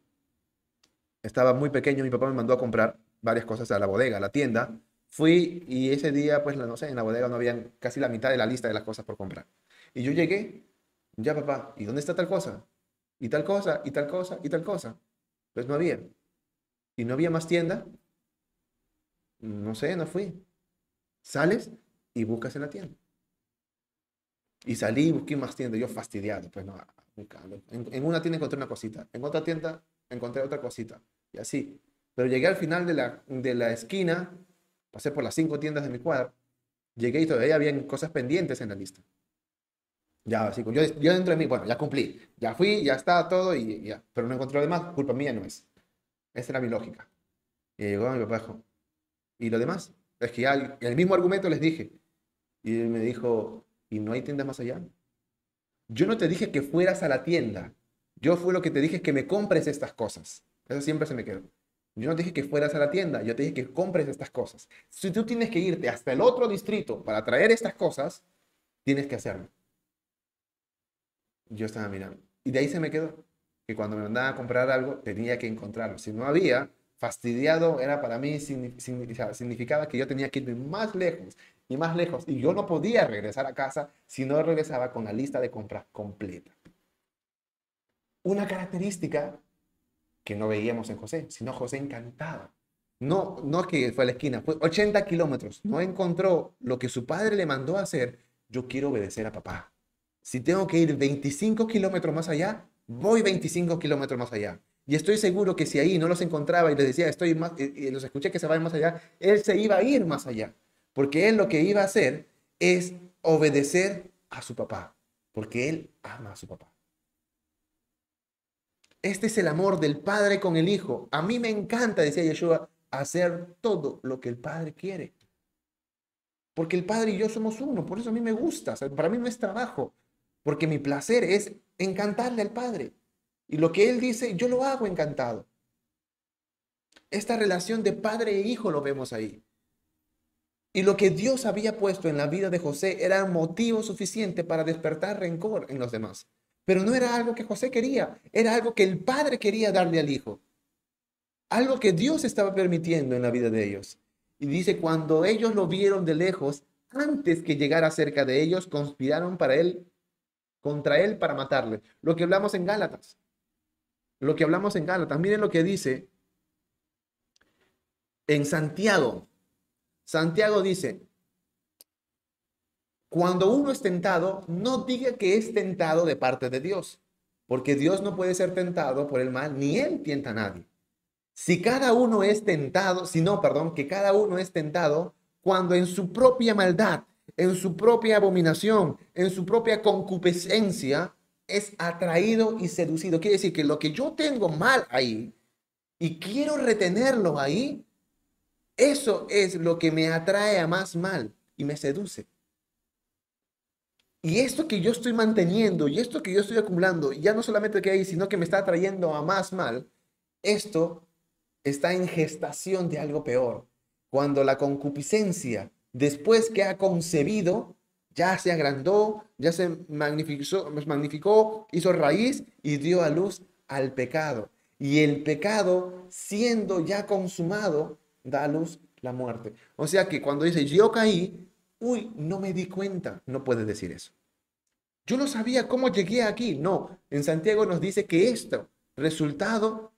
estaba muy pequeño, mi papá me mandó a comprar varias cosas a la bodega, a la tienda. Fui y ese día, pues, no sé, en la bodega no había casi la mitad de la lista de las cosas por comprar. Y yo llegué, ya papá, ¿y dónde está tal cosa? Y tal cosa, y tal cosa, y tal cosa. Pues no había. Y no había más tienda. No sé, no fui. Sales y buscas en la tienda. Y salí y busqué más tiendas. Yo fastidiado, pues no, en, en, una tienda encontré una cosita. En otra tienda encontré otra cosita. Y así. Pero llegué al final de la, de la esquina, pasé por las cinco tiendas de mi cuadra, llegué y todavía había cosas pendientes en la lista. Ya, así, yo, yo dentro de mí, bueno, ya cumplí, ya fui, ya está todo y ya, pero no encontré lo demás, culpa mía no es. Esa era mi lógica. Y llegó mi papá dijo, ¿y lo demás? Es que ya el, mismo argumento les dije. Y él me dijo, ¿y no hay tienda más allá? Yo no te dije que fueras a la tienda. Yo fue lo que te dije que me compres estas cosas. Eso siempre se me quedó. Yo no te dije que fueras a la tienda, yo te dije que compres estas cosas. Si tú tienes que irte hasta el otro distrito para traer estas cosas, tienes que hacerlo yo estaba mirando. Y de ahí se me quedó, que cuando me mandaba a comprar algo, tenía que encontrarlo. Si no había, fastidiado era para mí, significaba que yo tenía que irme más lejos y más lejos. Y yo no podía regresar a casa si no regresaba con la lista de compras completa. Una característica que no veíamos en José, sino José encantado. No, no que fue a la esquina, fue 80 kilómetros. No encontró lo que su padre le mandó a hacer. Yo quiero obedecer a papá. Si tengo que ir 25 kilómetros más allá, voy 25 kilómetros más allá. Y estoy seguro que si ahí no los encontraba y les decía, estoy más, y los escuché que se vayan más allá, él se iba a ir más allá. Porque él lo que iba a hacer es obedecer a su papá. Porque él ama a su papá. Este es el amor del padre con el hijo. A mí me encanta, decía Yeshua, hacer todo lo que el padre quiere. Porque el padre y yo somos uno. Por eso a mí me gusta. para mí no es trabajo. Porque mi placer es encantarle al padre. Y lo que Él dice, yo lo hago encantado. Esta relación de padre e hijo lo vemos ahí. Y lo que Dios había puesto en la vida de José era motivo suficiente para despertar rencor en los demás. Pero no era algo que José quería, era algo que el padre quería darle al hijo. Algo que Dios estaba permitiendo en la vida de ellos. Y dice, cuando ellos lo vieron de lejos, antes que llegara cerca de ellos, conspiraron para él, contra él para matarle. Lo que hablamos en Gálatas lo que hablamos en Gálatas. Miren lo que dice en Santiago. Santiago dice, cuando uno es tentado, no diga que es tentado de parte de Dios, porque Dios no puede ser tentado por el mal, ni Él tienta a nadie. Si cada uno es tentado, si no, perdón, que cada uno es tentado cuando en su propia maldad, en su propia abominación, en su propia concupiscencia, es atraído y seducido. Quiere decir que lo que yo tengo mal ahí y quiero retenerlo ahí, eso es lo que me atrae a más mal y me seduce. Y esto que yo estoy manteniendo y esto que yo estoy acumulando, ya no solamente que hay, sino que me está atrayendo a más mal, esto está en gestación de algo peor. Cuando la concupiscencia, después que ha concebido, ya se agrandó, ya se magnificó, hizo raíz y dio a luz al pecado. Y el pecado, siendo ya consumado, da a luz la muerte. O sea que cuando dice yo caí, uy, no me di cuenta, no puede decir eso. Yo no sabía cómo llegué aquí. No, en Santiago nos dice que esto, resultado,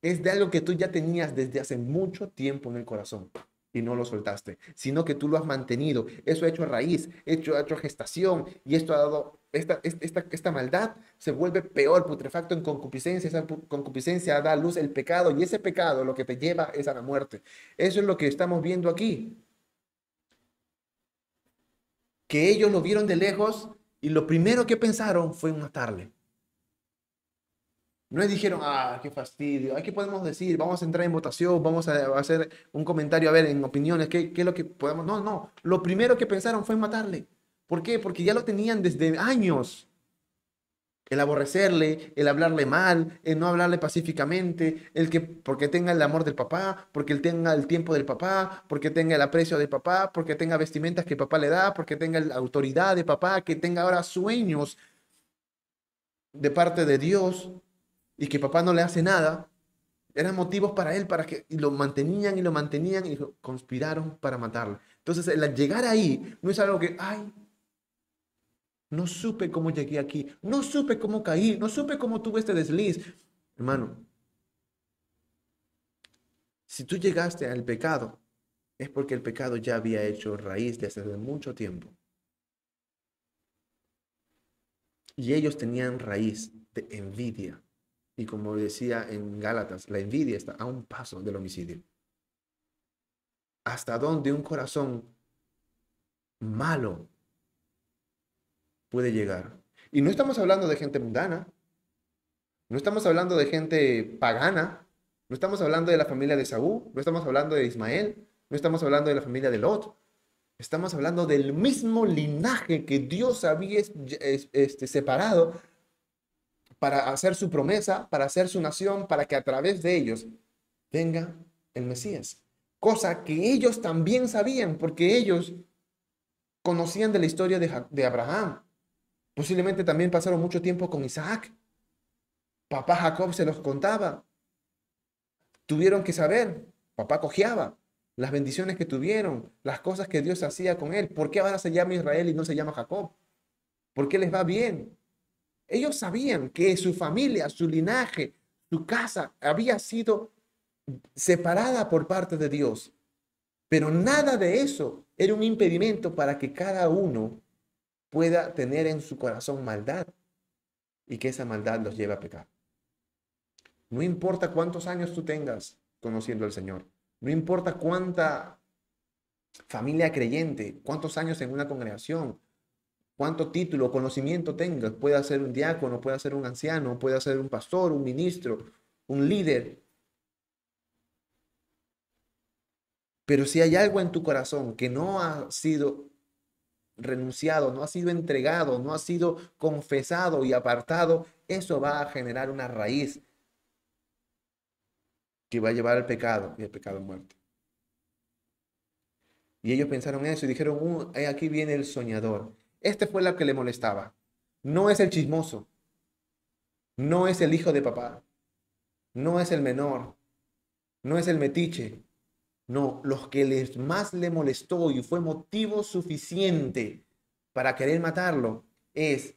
es de algo que tú ya tenías desde hace mucho tiempo en el corazón y no lo soltaste, sino que tú lo has mantenido. Eso ha hecho raíz, hecho, ha hecho gestación y esto ha dado, esta, esta, esta maldad se vuelve peor, putrefacto en concupiscencia, esa concupiscencia da a luz el pecado y ese pecado lo que te lleva es a la muerte. Eso es lo que estamos viendo aquí. Que ellos lo vieron de lejos y lo primero que pensaron fue matarle. No les dijeron, ah, qué fastidio, ¿qué podemos decir? Vamos a entrar en votación, vamos a hacer un comentario, a ver, en opiniones, ¿qué, qué es lo que podemos? No, no, lo primero que pensaron fue matarle. ¿Por qué? Porque ya lo tenían desde años. El aborrecerle, el hablarle mal, el no hablarle pacíficamente, el que porque tenga el amor del papá, porque él tenga el tiempo del papá, porque tenga el aprecio del papá, porque tenga vestimentas que papá le da, porque tenga la autoridad de papá, que tenga ahora sueños de parte de Dios, y que papá no le hace nada, eran motivos para él, para que lo mantenían y lo mantenían y conspiraron para matarlo. Entonces, el llegar ahí no es algo que, ay, no supe cómo llegué aquí, no supe cómo caí, no supe cómo tuve este desliz. Hermano, si tú llegaste al pecado, es porque el pecado ya había hecho raíz desde hace mucho tiempo. Y ellos tenían raíz de envidia. Y como decía en Gálatas, la envidia está a un paso del homicidio. ¿Hasta dónde un corazón malo puede llegar? Y no estamos hablando de gente mundana, no estamos hablando de gente pagana, no estamos hablando de la familia de Saúl, no estamos hablando de Ismael, no estamos hablando de la familia de Lot. Estamos hablando del mismo linaje que Dios había este, separado para hacer su promesa, para hacer su nación, para que a través de ellos venga el Mesías. Cosa que ellos también sabían, porque ellos conocían de la historia de, Abraham. Posiblemente también pasaron mucho tiempo con Isaac. Papá Jacob se los contaba. tuvieron que saber, papá cojeaba, las bendiciones que tuvieron, las cosas que Dios hacía con él. ¿Por qué ahora se llama Israel y no se llama Jacob? ¿Por qué les va bien? Ellos sabían que su familia, su linaje, su casa había sido separada por parte de Dios. Pero nada de eso era un impedimento para que cada uno pueda tener en su corazón maldad y que esa maldad los lleve a pecar. No importa cuántos años tú tengas conociendo al Señor, no importa cuánta familia creyente, cuántos años en una congregación, cuánto título, conocimiento tengas, puede ser un diácono, puede ser un anciano, puede ser un pastor, un ministro, un líder. Pero si hay algo en tu corazón que no ha sido renunciado, no ha sido entregado, no ha sido confesado y apartado, eso va a generar una raíz que va a llevar al pecado y al pecado muerte. Y ellos pensaron eso y dijeron, uh, aquí viene el soñador. Este fue lo que le molestaba. No es el chismoso, no es el hijo de papá, no es el menor, no es el metiche, no, los que les más le molestó y fue motivo suficiente para querer matarlo es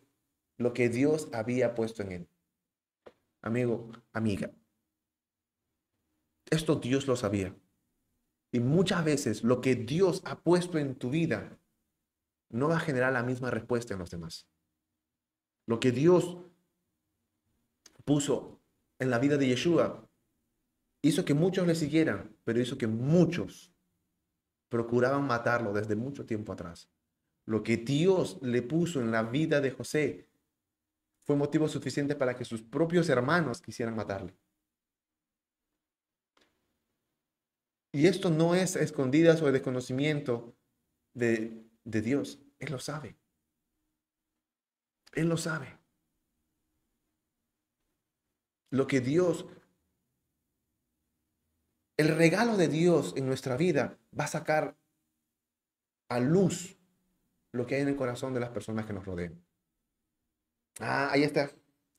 lo que Dios había puesto en él. Amigo, amiga, esto Dios lo sabía. Y muchas veces lo que Dios ha puesto en tu vida no va a generar la misma respuesta en los demás. Lo que Dios puso en la vida de Yeshua hizo que muchos le siguieran, pero hizo que muchos procuraban matarlo desde mucho tiempo atrás. Lo que Dios le puso en la vida de José fue motivo suficiente para que sus propios hermanos quisieran matarle. Y esto no es escondidas o desconocimiento de, de Dios. Él lo sabe. Él lo sabe. Lo que Dios el regalo de Dios en nuestra vida va a sacar a luz lo que hay en el corazón de las personas que nos rodean. Ah, ahí está.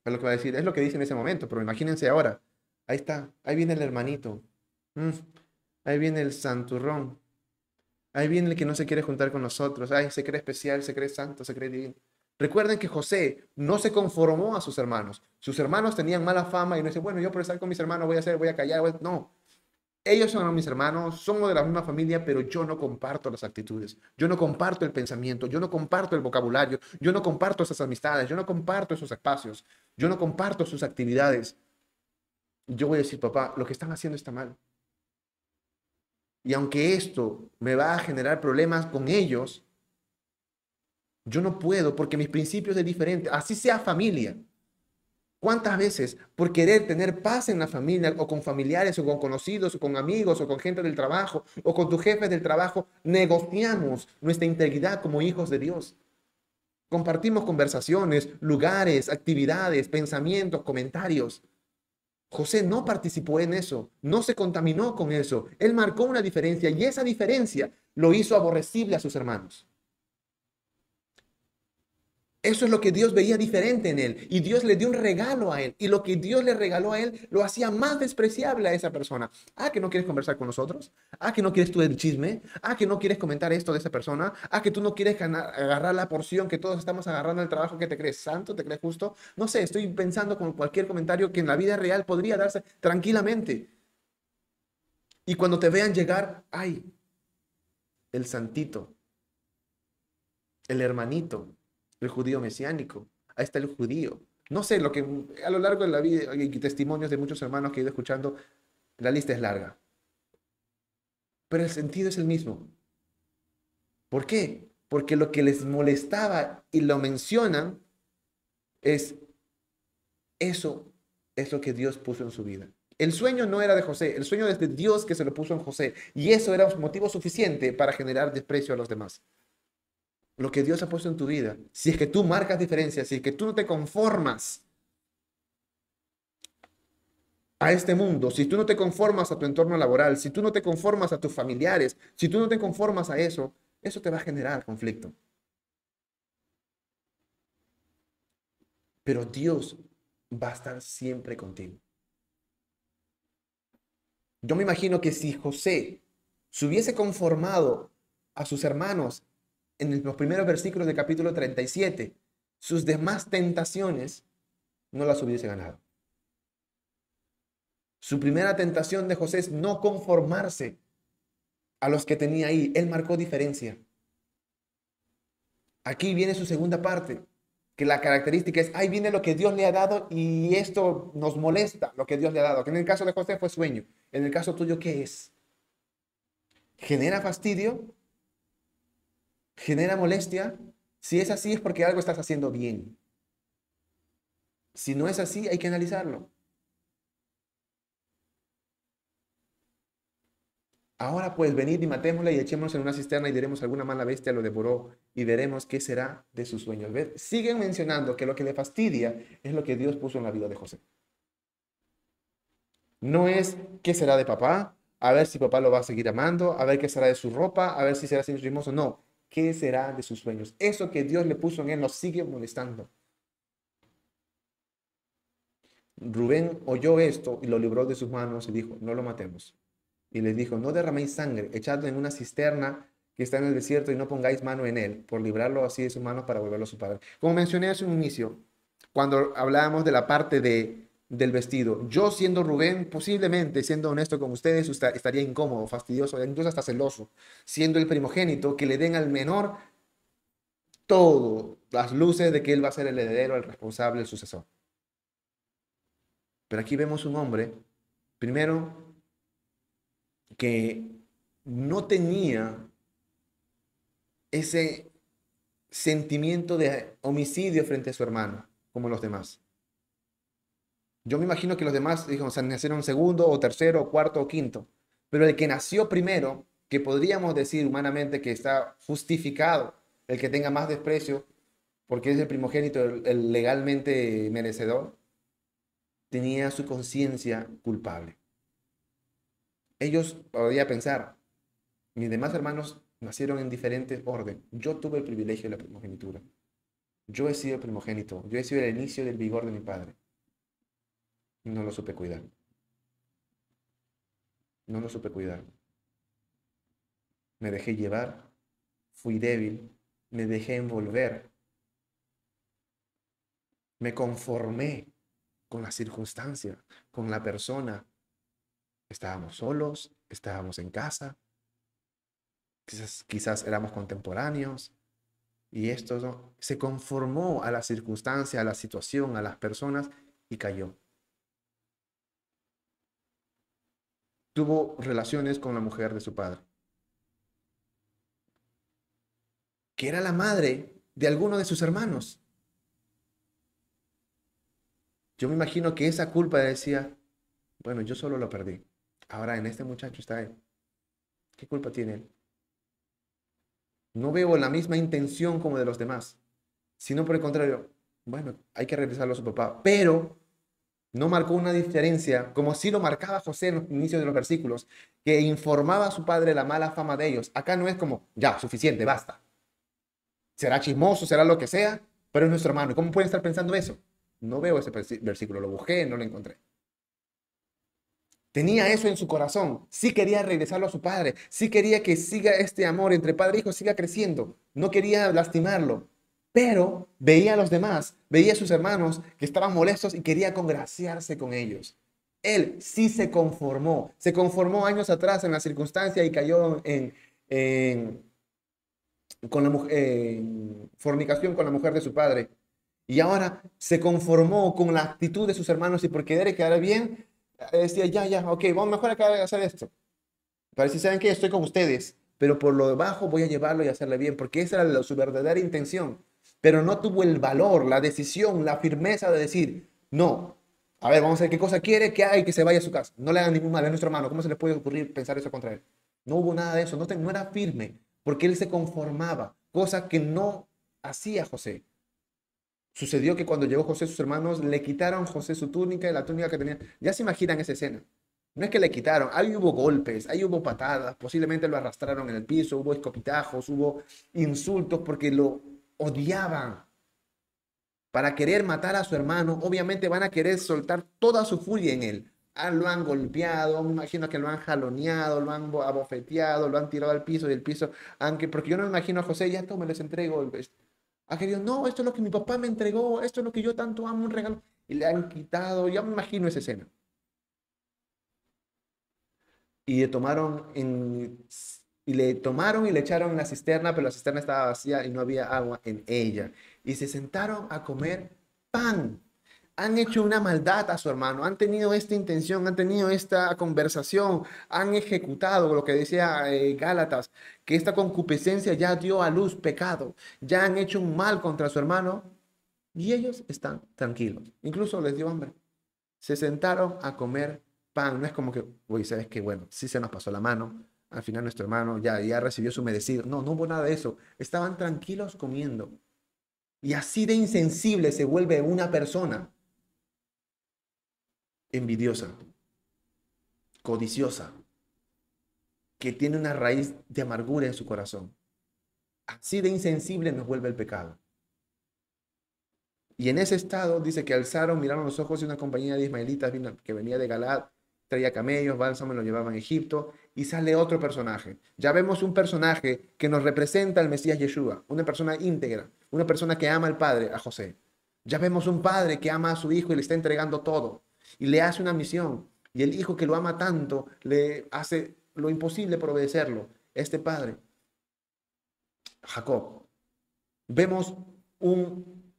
Es lo que va a decir. Es lo que dice en ese momento, pero imagínense ahora. Ahí está. Ahí viene el hermanito. Mm, ahí viene el santurrón. Ahí viene el que no se quiere juntar con nosotros. Ay, se cree especial, se cree santo, se cree divino. Recuerden que José no se conformó a sus hermanos. Sus hermanos tenían mala fama y no dice, bueno, yo por estar con mis hermanos voy a hacer, voy a callar. No, ellos son mis hermanos, somos de la misma familia, pero yo no comparto las actitudes, yo no comparto el pensamiento, yo no comparto el vocabulario, yo no comparto esas amistades, yo no comparto esos espacios, yo no comparto sus actividades. Yo voy a decir, papá, lo que están haciendo está mal. Y aunque esto me va a generar problemas con ellos, yo no puedo porque mis principios es diferente, así sea familia. ¿Cuántas veces por querer tener paz en la familia o con familiares o con conocidos o con amigos o con gente del trabajo o con tu jefe del trabajo negociamos nuestra integridad como hijos de Dios? Compartimos conversaciones, lugares, actividades, pensamientos, comentarios. José no participó en eso, no se contaminó con eso. Él marcó una diferencia y esa diferencia lo hizo aborrecible a sus hermanos. Eso es lo que Dios veía diferente en él. Y Dios le dio un regalo a él. Y lo que Dios le regaló a él lo hacía más despreciable a esa persona. Ah, que no quieres conversar con nosotros. Ah, que no quieres tú el chisme. Ah, que no quieres comentar esto de esa persona. Ah, que tú no quieres agarrar la porción que todos estamos agarrando el trabajo que te crees santo, te crees justo. No sé, estoy pensando con cualquier comentario que en la vida real podría darse tranquilamente. Y cuando te vean llegar, ay, el santito, el hermanito, el judío mesiánico, ahí está el judío. No sé, lo que a lo largo de la vida hay testimonios de muchos hermanos que he ido escuchando, la lista es larga. Pero el sentido es el mismo. ¿Por qué? Porque lo que les molestaba y lo mencionan es eso es lo que Dios puso en su vida. El sueño no era de José, el sueño es de Dios que se lo puso en José. Y eso era un motivo suficiente para generar desprecio a los demás lo que Dios ha puesto en tu vida, si es que tú marcas diferencias, si es que tú no te conformas a este mundo, si tú no te conformas a tu entorno laboral, si tú no te conformas a tus familiares, si tú no te conformas a eso, eso te va a generar conflicto. Pero Dios va a estar siempre contigo. Yo me imagino que si José se hubiese conformado a sus hermanos en los primeros versículos del capítulo 37, sus demás tentaciones no las hubiese ganado. Su primera tentación de José es no conformarse a los que tenía ahí. Él marcó diferencia. Aquí viene su segunda parte, que la característica es, ahí viene lo que Dios le ha dado y esto nos molesta, lo que Dios le ha dado. Que en el caso de José fue sueño. En el caso tuyo, ¿qué es? ¿Genera fastidio? ¿Genera molestia? Si es así es porque algo estás haciendo bien. Si no es así, hay que analizarlo. Ahora pues venid y matémosla y echémonos en una cisterna y diremos alguna mala bestia lo devoró y veremos qué será de sus sueños. Siguen mencionando que lo que le fastidia es lo que Dios puso en la vida de José. No es qué será de papá, a ver si papá lo va a seguir amando, a ver qué será de su ropa, a ver si será sin hermoso. No, qué será de sus sueños. Eso que Dios le puso en él nos sigue molestando. Rubén oyó esto y lo libró de sus manos y dijo, no lo matemos y les dijo, no derraméis sangre, echadlo en una cisterna que está en el desierto y no pongáis mano en él, por librarlo así de su mano para volverlo a su padre. Como mencioné hace un inicio, cuando hablábamos de la parte de, del vestido, yo siendo Rubén, posiblemente, siendo honesto con ustedes, estaría incómodo, fastidioso, incluso hasta celoso, siendo el primogénito, que le den al menor todo, las luces de que él va a ser el heredero, el responsable, el sucesor. Pero aquí vemos un hombre, primero, que no tenía ese sentimiento de homicidio frente a su hermano, como los demás. Yo me imagino que los demás sea, nacieron segundo o tercero o cuarto o quinto, pero el que nació primero, que podríamos decir humanamente que está justificado, el que tenga más desprecio, porque es el primogénito, el legalmente merecedor, tenía su conciencia culpable. Ellos podrían pensar, mis demás hermanos nacieron en diferente orden. Yo tuve el privilegio de la primogenitura. Yo he sido el primogénito. Yo he sido el inicio del vigor de mi padre. No lo supe cuidar. No lo supe cuidar. Me dejé llevar. Fui débil. Me dejé envolver. Me conformé con la circunstancia, con la persona, Estábamos solos, estábamos en casa, quizás, quizás éramos contemporáneos, y esto se conformó a la circunstancia, a la situación, a las personas y cayó. Tuvo relaciones con la mujer de su padre, que era la madre de alguno de sus hermanos. Yo me imagino que esa culpa decía, bueno, yo solo lo perdí. Ahora en este muchacho está él. ¿Qué culpa tiene él? No veo la misma intención como de los demás, sino por el contrario, bueno, hay que regresarlo a su papá, pero no marcó una diferencia, como si lo marcaba José en los inicios de los versículos, que informaba a su padre la mala fama de ellos. Acá no es como, ya, suficiente, basta. Será chismoso, será lo que sea, pero es nuestro hermano. ¿Cómo pueden estar pensando eso? No veo ese versículo, lo busqué, no lo encontré. Tenía eso en su corazón. Sí quería regresarlo a su padre. Sí quería que siga este amor entre padre e hijo, siga creciendo. No quería lastimarlo. Pero veía a los demás, veía a sus hermanos que estaban molestos y quería congraciarse con ellos. Él sí se conformó. Se conformó años atrás en la circunstancia y cayó en, con la, en fornicación con la mujer de su padre. Y ahora se conformó con la actitud de sus hermanos y por querer quedar bien, decía, ya, ya, ok, vamos mejor acá a hacer esto. Para si saben que estoy con ustedes, pero por lo debajo voy a llevarlo y hacerle bien, porque esa era su verdadera intención. Pero no tuvo el valor, la decisión, la firmeza de decir, no, a ver, vamos a ver qué cosa quiere, qué hay, que se vaya a su casa. No le hagan ningún mal a nuestro hermano. ¿Cómo se le puede ocurrir pensar eso contra él? No hubo nada de eso, no, no era firme, porque él se conformaba, cosa que no hacía José. Sucedió que cuando llegó José, sus hermanos le quitaron José su túnica y la túnica que tenía. Ya se imaginan esa escena. No es que le quitaron, ahí hubo golpes, ahí hubo patadas, posiblemente lo arrastraron en el piso, hubo escopitajos, hubo insultos porque lo odiaban. Para querer matar a su hermano, obviamente van a querer soltar toda su furia en él. ah, lo han golpeado, me imagino que lo han jaloneado, lo han abofeteado, lo han tirado al piso y el piso, aunque, porque yo no imagino a José, ya me les entrego. A que Dios, no, esto es lo que mi papá me entregó, esto es lo que yo tanto amo, un regalo. Y le han quitado, ya me imagino esa escena. Y le tomaron en, y le tomaron y le echaron en la cisterna, pero la cisterna estaba vacía y no había agua en ella. Y se sentaron a comer pan han hecho una maldad a su hermano, han tenido esta intención, han tenido esta conversación, han ejecutado lo que decía eh, Gálatas, que esta concupiscencia ya dio a luz pecado, ya han hecho un mal contra su hermano y ellos están tranquilos. Incluso les dio hambre. Se sentaron a comer pan. No es como que, uy, sabes que bueno, sí se nos pasó la mano. Al final nuestro hermano ya, ya recibió su merecido. No, no hubo nada de eso. Estaban tranquilos comiendo. Y así de insensible se vuelve una persona envidiosa, codiciosa, que tiene una raíz de amargura en su corazón. Así de insensible nos vuelve el pecado. Y en ese estado dice que alzaron, miraron los ojos de una compañía de ismaelitas que venía de Galad, traía camellos, bálsamo, lo llevaban a Egipto, y sale otro personaje. Ya vemos un personaje que nos representa al Mesías Yeshua, una persona íntegra, una persona que ama al Padre, a José. Ya vemos un padre que ama a su hijo y le está entregando todo y le hace una misión. Y el hijo que lo ama tanto le hace lo imposible por obedecerlo. Este padre, Jacob. Vemos un,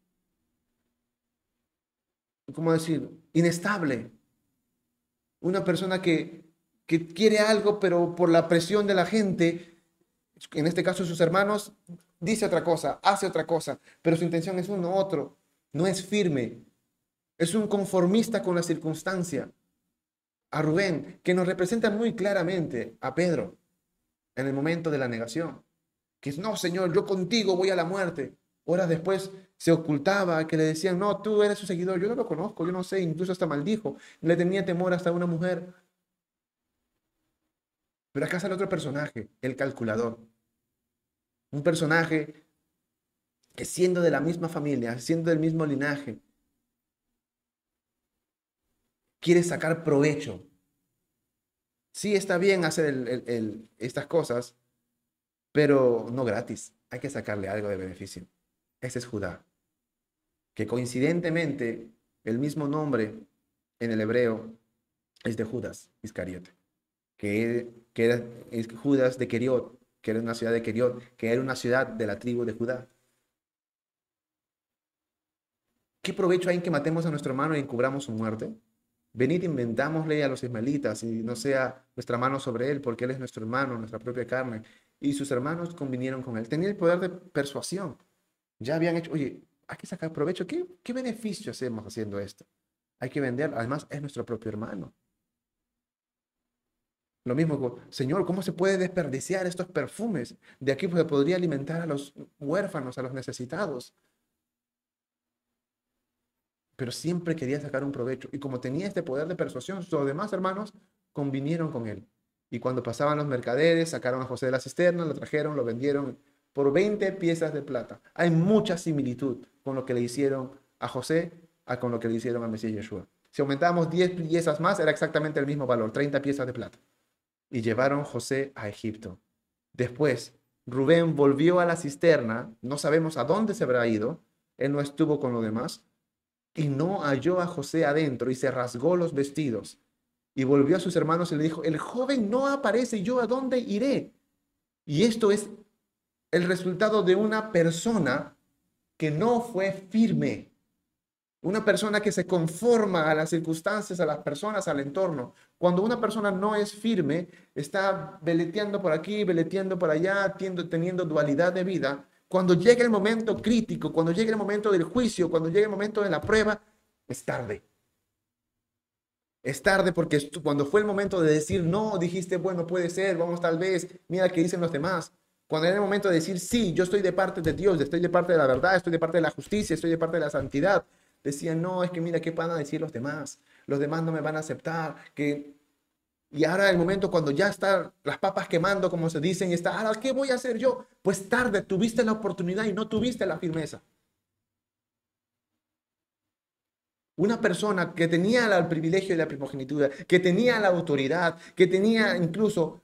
¿cómo decir? Inestable. Una persona que, que quiere algo, pero por la presión de la gente, en este caso sus hermanos, dice otra cosa, hace otra cosa, pero su intención es uno, otro. No es firme, es un conformista con la circunstancia. A Rubén, que nos representa muy claramente a Pedro en el momento de la negación. Que es, no, Señor, yo contigo voy a la muerte. Horas después se ocultaba, que le decían, no, tú eres su seguidor, yo no lo conozco, yo no sé, incluso hasta maldijo. Le tenía temor hasta una mujer. Pero acá sale otro personaje, el calculador. Un personaje que siendo de la misma familia, siendo del mismo linaje, quiere sacar provecho. Sí está bien hacer estas cosas, pero no gratis. Hay que sacarle algo de beneficio. Ese es Judá. Que coincidentemente el mismo nombre en el hebreo es de Judas Iscariote. Que, era Judas de Keriot, que era una ciudad de Keriot, que era una ciudad de la tribu de Judá. ¿Qué provecho hay en que matemos a nuestro hermano y encubramos su muerte? Venid, inventámosle a los ismaelitas y no sea nuestra mano sobre él, porque él es nuestro hermano, nuestra propia carne. Y sus hermanos convinieron con él. Tenía el poder de persuasión. Ya habían hecho, oye, hay que sacar provecho. ¿Qué, qué beneficio hacemos haciendo esto? Hay que venderlo. Además, es nuestro propio hermano. Lo mismo, Señor, ¿cómo se puede desperdiciar estos perfumes? De aquí se podría alimentar a los huérfanos, a los necesitados pero siempre quería sacar un provecho. Y como tenía este poder de persuasión, sus demás hermanos convinieron con él. Y cuando pasaban los mercaderes, sacaron a José de la cisterna, lo trajeron, lo vendieron por 20 piezas de plata. Hay mucha similitud con lo que le hicieron a José a con lo que le hicieron a Mesías Yeshua. Si aumentábamos 10 piezas más, era exactamente el mismo valor, 30 piezas de plata. Y llevaron José a Egipto. Después, Rubén volvió a la cisterna, no sabemos a dónde se habrá ido, él no estuvo con los demás, y no halló a José adentro y se rasgó los vestidos. Y volvió a sus hermanos y le dijo, el joven no aparece, ¿yo a dónde iré? Y esto es el resultado de una persona que no fue firme. Una persona que se conforma a las circunstancias, a las personas, al entorno. Cuando una persona no es firme, está veleteando por aquí, veleteando por allá, teniendo dualidad de vida, cuando llegue el momento crítico, cuando llegue el momento del juicio, cuando llegue el momento de la prueba, es tarde. Es tarde porque cuando fue el momento de decir no, dijiste, bueno, puede ser, vamos tal vez, mira qué dicen los demás. Cuando era el momento de decir sí, yo estoy de parte de Dios, estoy de parte de la verdad, estoy de parte de la justicia, estoy de parte de la santidad, decían, no, es que mira, ¿qué van a decir los demás? Los demás no me van a aceptar, que y ahora el momento cuando ya están las papas quemando, como se dicen, y está, ahora, ¿qué voy a hacer yo? Pues tarde, tuviste la oportunidad y no tuviste la firmeza. Una persona que tenía el privilegio de la primogenitura, que tenía la autoridad, que tenía incluso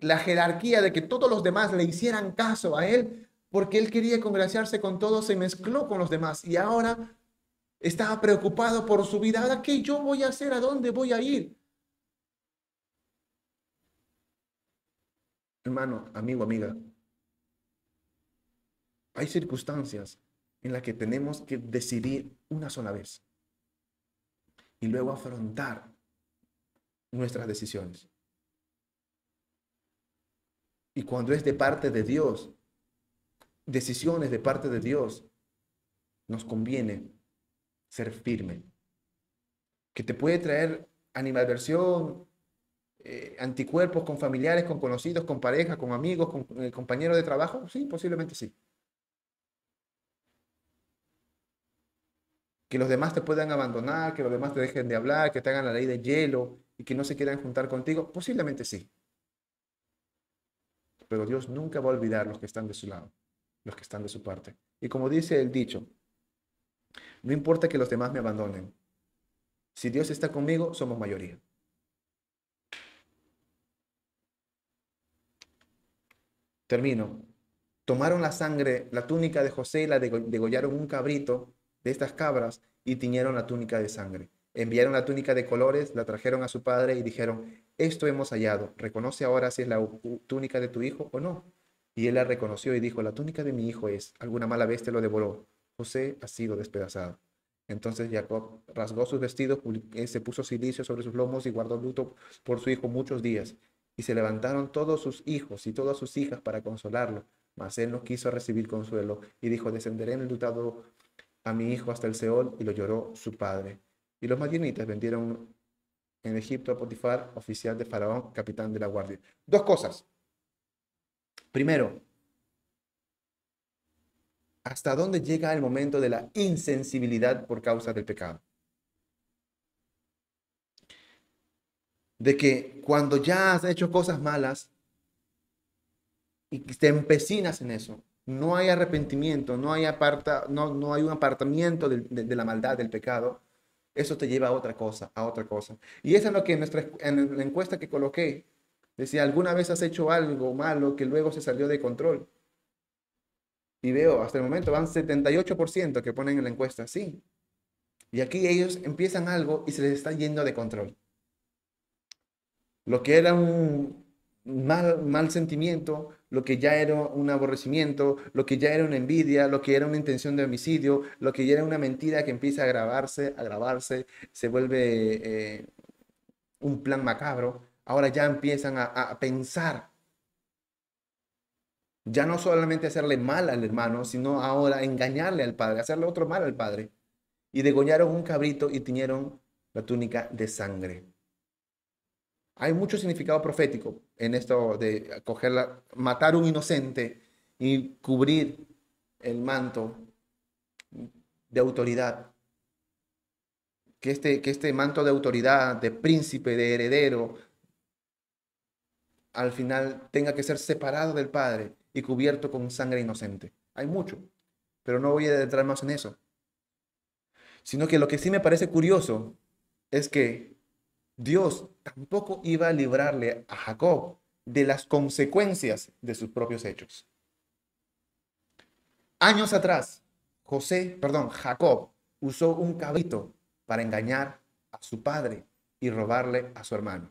la jerarquía de que todos los demás le hicieran caso a él, porque él quería congraciarse con todos, se mezcló con los demás y ahora estaba preocupado por su vida. Ahora, ¿qué yo voy a hacer? ¿A dónde voy a ir? Hermano, amigo, amiga, hay circunstancias en las que tenemos que decidir una sola vez y luego afrontar nuestras decisiones. Y cuando es de parte de Dios, decisiones de parte de Dios, nos conviene ser firme. Que te puede traer animadversión, eh, anticuerpos con familiares, con conocidos, con pareja, con amigos, con eh, compañeros de trabajo? Sí, posiblemente sí. Que los demás te puedan abandonar, que los demás te dejen de hablar, que te hagan la ley de hielo y que no se quieran juntar contigo, posiblemente sí. Pero Dios nunca va a olvidar los que están de su lado, los que están de su parte. Y como dice el dicho, no importa que los demás me abandonen. Si Dios está conmigo, somos mayoría. Termino. Tomaron la sangre, la túnica de José y la degollaron un cabrito de estas cabras y tiñeron la túnica de sangre. Enviaron la túnica de colores, la trajeron a su padre y dijeron, esto hemos hallado, reconoce ahora si es la túnica de tu hijo o no. Y él la reconoció y dijo, la túnica de mi hijo es, alguna mala bestia lo devoró. José ha sido despedazado. Entonces Jacob rasgó sus vestidos, eh, se puso silicio sobre sus lomos y guardó luto por su hijo muchos días. Y se levantaron todos sus hijos y todas sus hijas para consolarlo. Mas él no quiso recibir consuelo y dijo, descenderé en el lutado a mi hijo hasta el Seol y lo lloró su padre. Y los madianitas vendieron en Egipto a Potifar, oficial de Faraón, capitán de la guardia. Dos cosas. Primero, ¿hasta dónde llega el momento de la insensibilidad por causa del pecado? de que cuando ya has hecho cosas malas y te empecinas en eso, no hay arrepentimiento, no hay, aparta, no, no hay un apartamiento de, la maldad, del pecado, eso te lleva a otra cosa, a otra cosa. Y eso es lo que en, nuestra, en la encuesta que coloqué, decía, ¿alguna vez has hecho algo malo que luego se salió de control? Y veo, hasta el momento van 78% que ponen en la encuesta, sí. Y aquí ellos empiezan algo y se les está yendo de control lo que era un mal, mal sentimiento, lo que ya era un aborrecimiento, lo que ya era una envidia, lo que era una intención de homicidio, lo que ya era una mentira que empieza a agravarse, agravarse, se vuelve eh, un plan macabro. Ahora ya empiezan a, pensar ya no solamente hacerle mal al hermano, sino ahora engañarle al padre, hacerle otro mal al padre. Y degollaron un cabrito y tiñeron la túnica de sangre. Hay mucho significado profético en esto de cogerla, matar un inocente y cubrir el manto de autoridad. Que este, que este manto de autoridad, de príncipe, de heredero, al final tenga que ser separado del Padre y cubierto con sangre inocente. Hay mucho, pero no voy a entrar más en eso. Sino que lo que sí me parece curioso es que Dios tampoco iba a librarle a Jacob de las consecuencias de sus propios hechos. Años atrás, José, perdón, Jacob usó un cabrito para engañar a su padre y robarle a su hermano.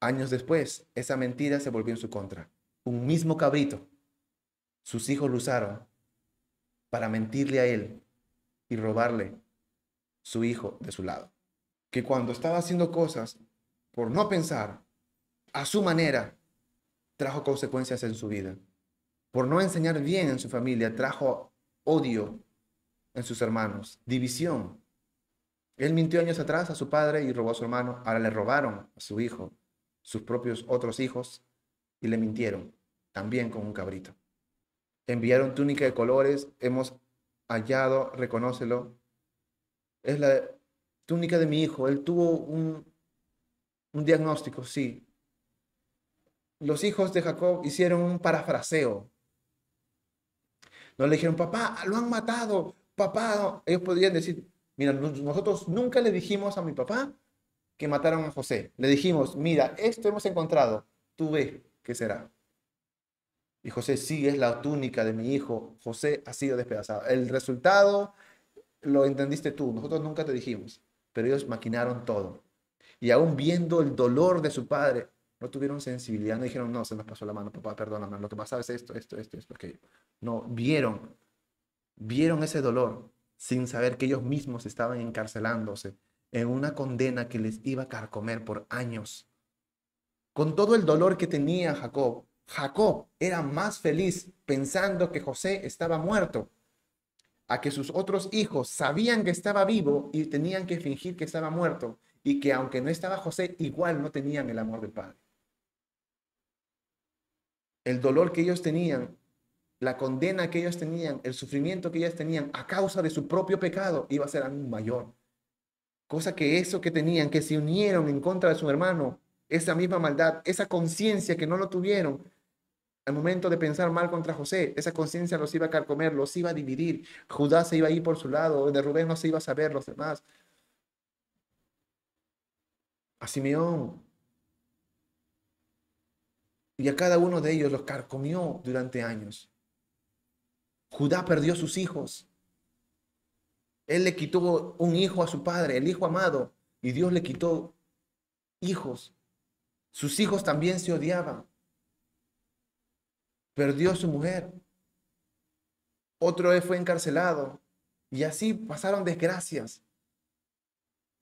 Años después, esa mentira se volvió en su contra. Un mismo cabrito, sus hijos lo usaron para mentirle a él y robarle su hijo de su lado que cuando estaba haciendo cosas por no pensar a su manera, trajo consecuencias en su vida. Por no enseñar bien en su familia, trajo odio en sus hermanos, división. Él mintió años atrás a su padre y robó a su hermano. Ahora le robaron a su hijo, sus propios otros hijos, y le mintieron, también con un cabrito. Enviaron túnica de colores, hemos hallado, reconócelo. Es la túnica de mi hijo. Él tuvo un, un diagnóstico, sí. Los hijos de Jacob hicieron un parafraseo. No le dijeron, papá, lo han matado, papá. Ellos podrían decir, mira, nosotros nunca le dijimos a mi papá que mataron a José. Le dijimos, mira, esto hemos encontrado, tú ve qué será. Y José, sí, es la túnica de mi hijo. José ha sido despedazado. El resultado lo entendiste tú, nosotros nunca te dijimos, pero ellos maquinaron todo. Y aún viendo el dolor de su padre, no tuvieron sensibilidad, no dijeron, no, se nos pasó la mano, papá, perdóname, lo que pasa es esto, esto, esto, esto, aquello. No, vieron, vieron ese dolor sin saber que ellos mismos estaban encarcelándose en una condena que les iba a carcomer por años. Con todo el dolor que tenía Jacob, Jacob era más feliz pensando que José estaba muerto, a que sus otros hijos sabían que estaba vivo y tenían que fingir que estaba muerto, y que aunque no estaba José, igual no tenían el amor del Padre. El dolor que ellos tenían, la condena que ellos tenían, el sufrimiento que ellos tenían a causa de su propio pecado iba a ser aún mayor. Cosa que eso que tenían, que se unieron en contra de su hermano, esa misma maldad, esa conciencia que no lo tuvieron, al momento de pensar mal contra José, esa conciencia los iba a carcomer, los iba a dividir. Judá se iba a ir por su lado, de Rubén no se iba a saber los demás. A Simeón. Y a cada uno de ellos los carcomió durante años. Judá perdió sus hijos. Él le quitó un hijo a su padre, el hijo amado, y Dios le quitó hijos. Sus hijos también se odiaban perdió a su mujer. Otro fue encarcelado. Y así pasaron desgracias.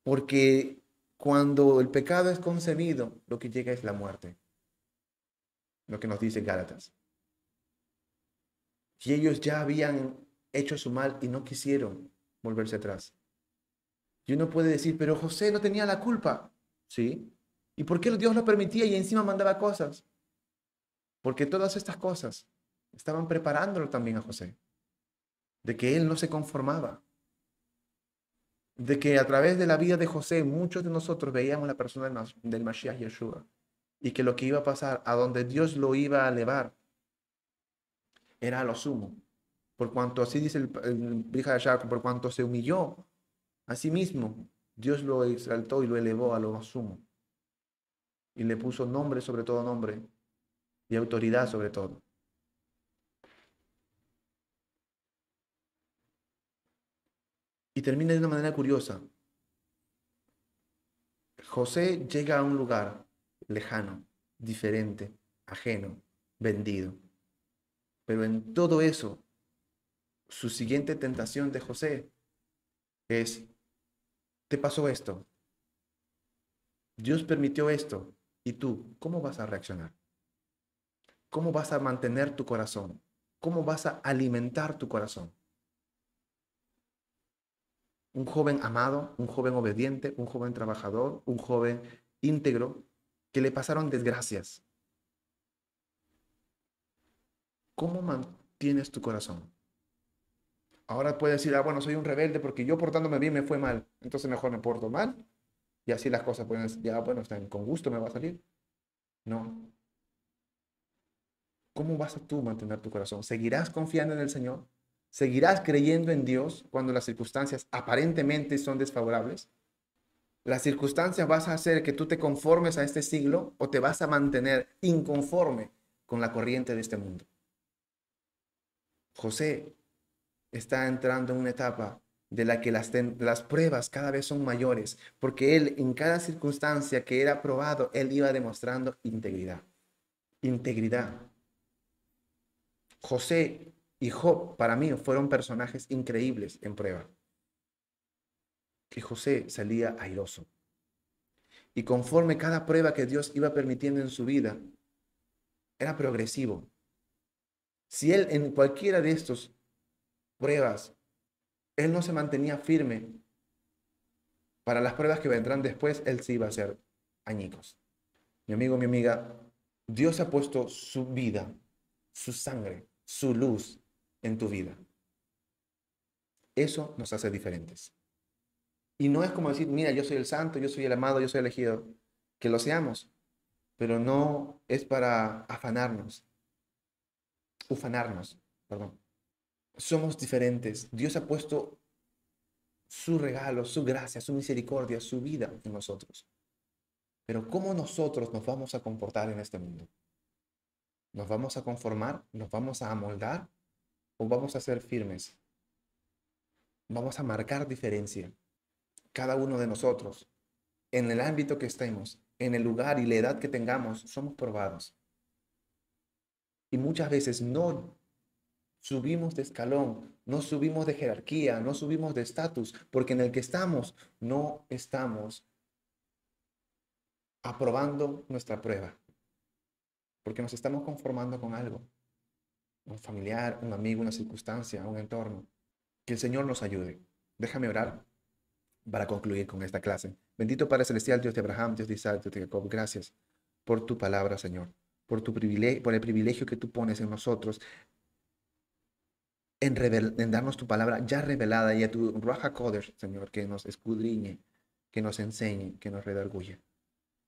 Porque cuando el pecado es concebido, lo que llega es la muerte. Lo que nos dice Gálatas. Y ellos ya habían hecho su mal y no quisieron volverse atrás. Y uno puede decir, pero José no tenía la culpa. ¿Sí? ¿Y por qué Dios lo permitía y encima mandaba cosas? Porque todas estas cosas estaban preparándolo también a José. De que él no se conformaba. De que a través de la vida de José muchos de nosotros veíamos la persona del Mashiach Yeshua. Y que lo que iba a pasar, a donde Dios lo iba a elevar, era a lo sumo. Por cuanto, así dice el, el por cuanto se humilló a sí mismo, Dios lo exaltó y lo elevó a lo sumo. Y le puso nombre sobre todo nombre, y autoridad sobre todo. Y termina de una manera curiosa. José llega a un lugar lejano, diferente, ajeno, vendido. Pero en todo eso, su siguiente tentación de José es, te pasó esto, Dios permitió esto, ¿y tú cómo vas a reaccionar? ¿Cómo vas a mantener tu corazón? ¿Cómo vas a alimentar tu corazón? Un joven amado, un joven obediente, un joven trabajador, un joven íntegro, que le pasaron desgracias. ¿Cómo mantienes tu corazón? Ahora puedes decir, ah, bueno, soy un rebelde porque yo portándome bien me fue mal, entonces mejor me porto mal. Y así las cosas pueden, ya, bueno, con gusto me va a salir. No, ¿Cómo vas a tú mantener tu corazón? ¿Seguirás confiando en el Señor? ¿Seguirás creyendo en Dios cuando las circunstancias aparentemente son desfavorables? ¿Las circunstancias vas a hacer que tú te conformes a este siglo o te vas a mantener inconforme con la corriente de este mundo? José está entrando en una etapa de la que las, las pruebas cada vez son mayores, porque él en cada circunstancia que era probado, él iba demostrando integridad. Integridad. José y Job para mí fueron personajes increíbles en prueba. Que José salía airoso. Y conforme cada prueba que Dios iba permitiendo en su vida, era progresivo. Si él en cualquiera de estas pruebas, él no se mantenía firme, para las pruebas que vendrán después, él sí iba a ser añicos. Mi amigo, mi amiga, Dios ha puesto su vida su sangre, su luz en tu vida. Eso nos hace diferentes. Y no es como decir, mira, yo soy el santo, yo soy el amado, yo soy el elegido. Que lo seamos, pero no es para afanarnos, ufanarnos, perdón. Somos diferentes. Dios ha puesto su regalo, su gracia, su misericordia, su vida en nosotros. Pero ¿cómo nosotros nos vamos a comportar en este mundo? ¿Nos vamos a conformar? ¿Nos vamos a amoldar? ¿O vamos a ser firmes? Vamos a marcar diferencia. Cada uno de nosotros, en el ámbito que estemos, en el lugar y la edad que tengamos, somos probados. Y muchas veces no subimos de escalón, no subimos de jerarquía, no subimos de estatus, porque en el que estamos no estamos aprobando nuestra prueba, porque nos estamos conformando con algo, un familiar, un amigo, una circunstancia, un entorno. Que el Señor nos ayude. Déjame orar para concluir con esta clase. Bendito Padre Celestial, Dios de Abraham, Dios de Isaac, Dios de Jacob, gracias por tu palabra, Señor, por, tu privilegio, por el privilegio que tú pones en nosotros en, darnos tu palabra ya revelada y a tu Raja Kodesh, Señor, que nos escudriñe, que nos enseñe, que nos redarguye.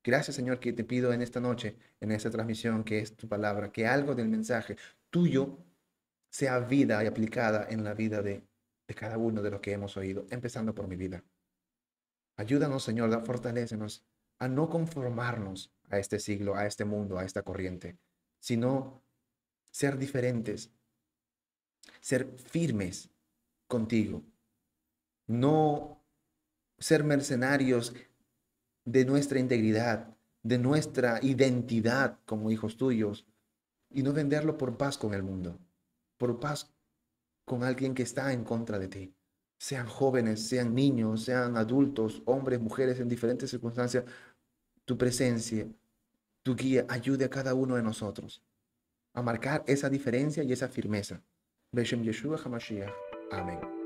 Gracias, Señor, que te pido en esta noche, en esta transmisión, que es tu palabra, que algo del mensaje tuyo sea vida y aplicada en la vida de, de cada uno de los que hemos oído, empezando por mi vida. Ayúdanos, Señor, fortalécenos a no conformarnos a este siglo, a este mundo, a esta corriente, sino ser diferentes, ser firmes contigo, no ser mercenarios de nuestra integridad, de nuestra identidad como hijos tuyos, y no venderlo por paz con el mundo, por paz con alguien que está en contra de ti. Sean jóvenes, sean niños, sean adultos, hombres, mujeres en diferentes circunstancias, tu presencia, tu guía ayude a cada uno de nosotros a marcar esa diferencia y esa firmeza. בשם ישוע המשיח. אמן.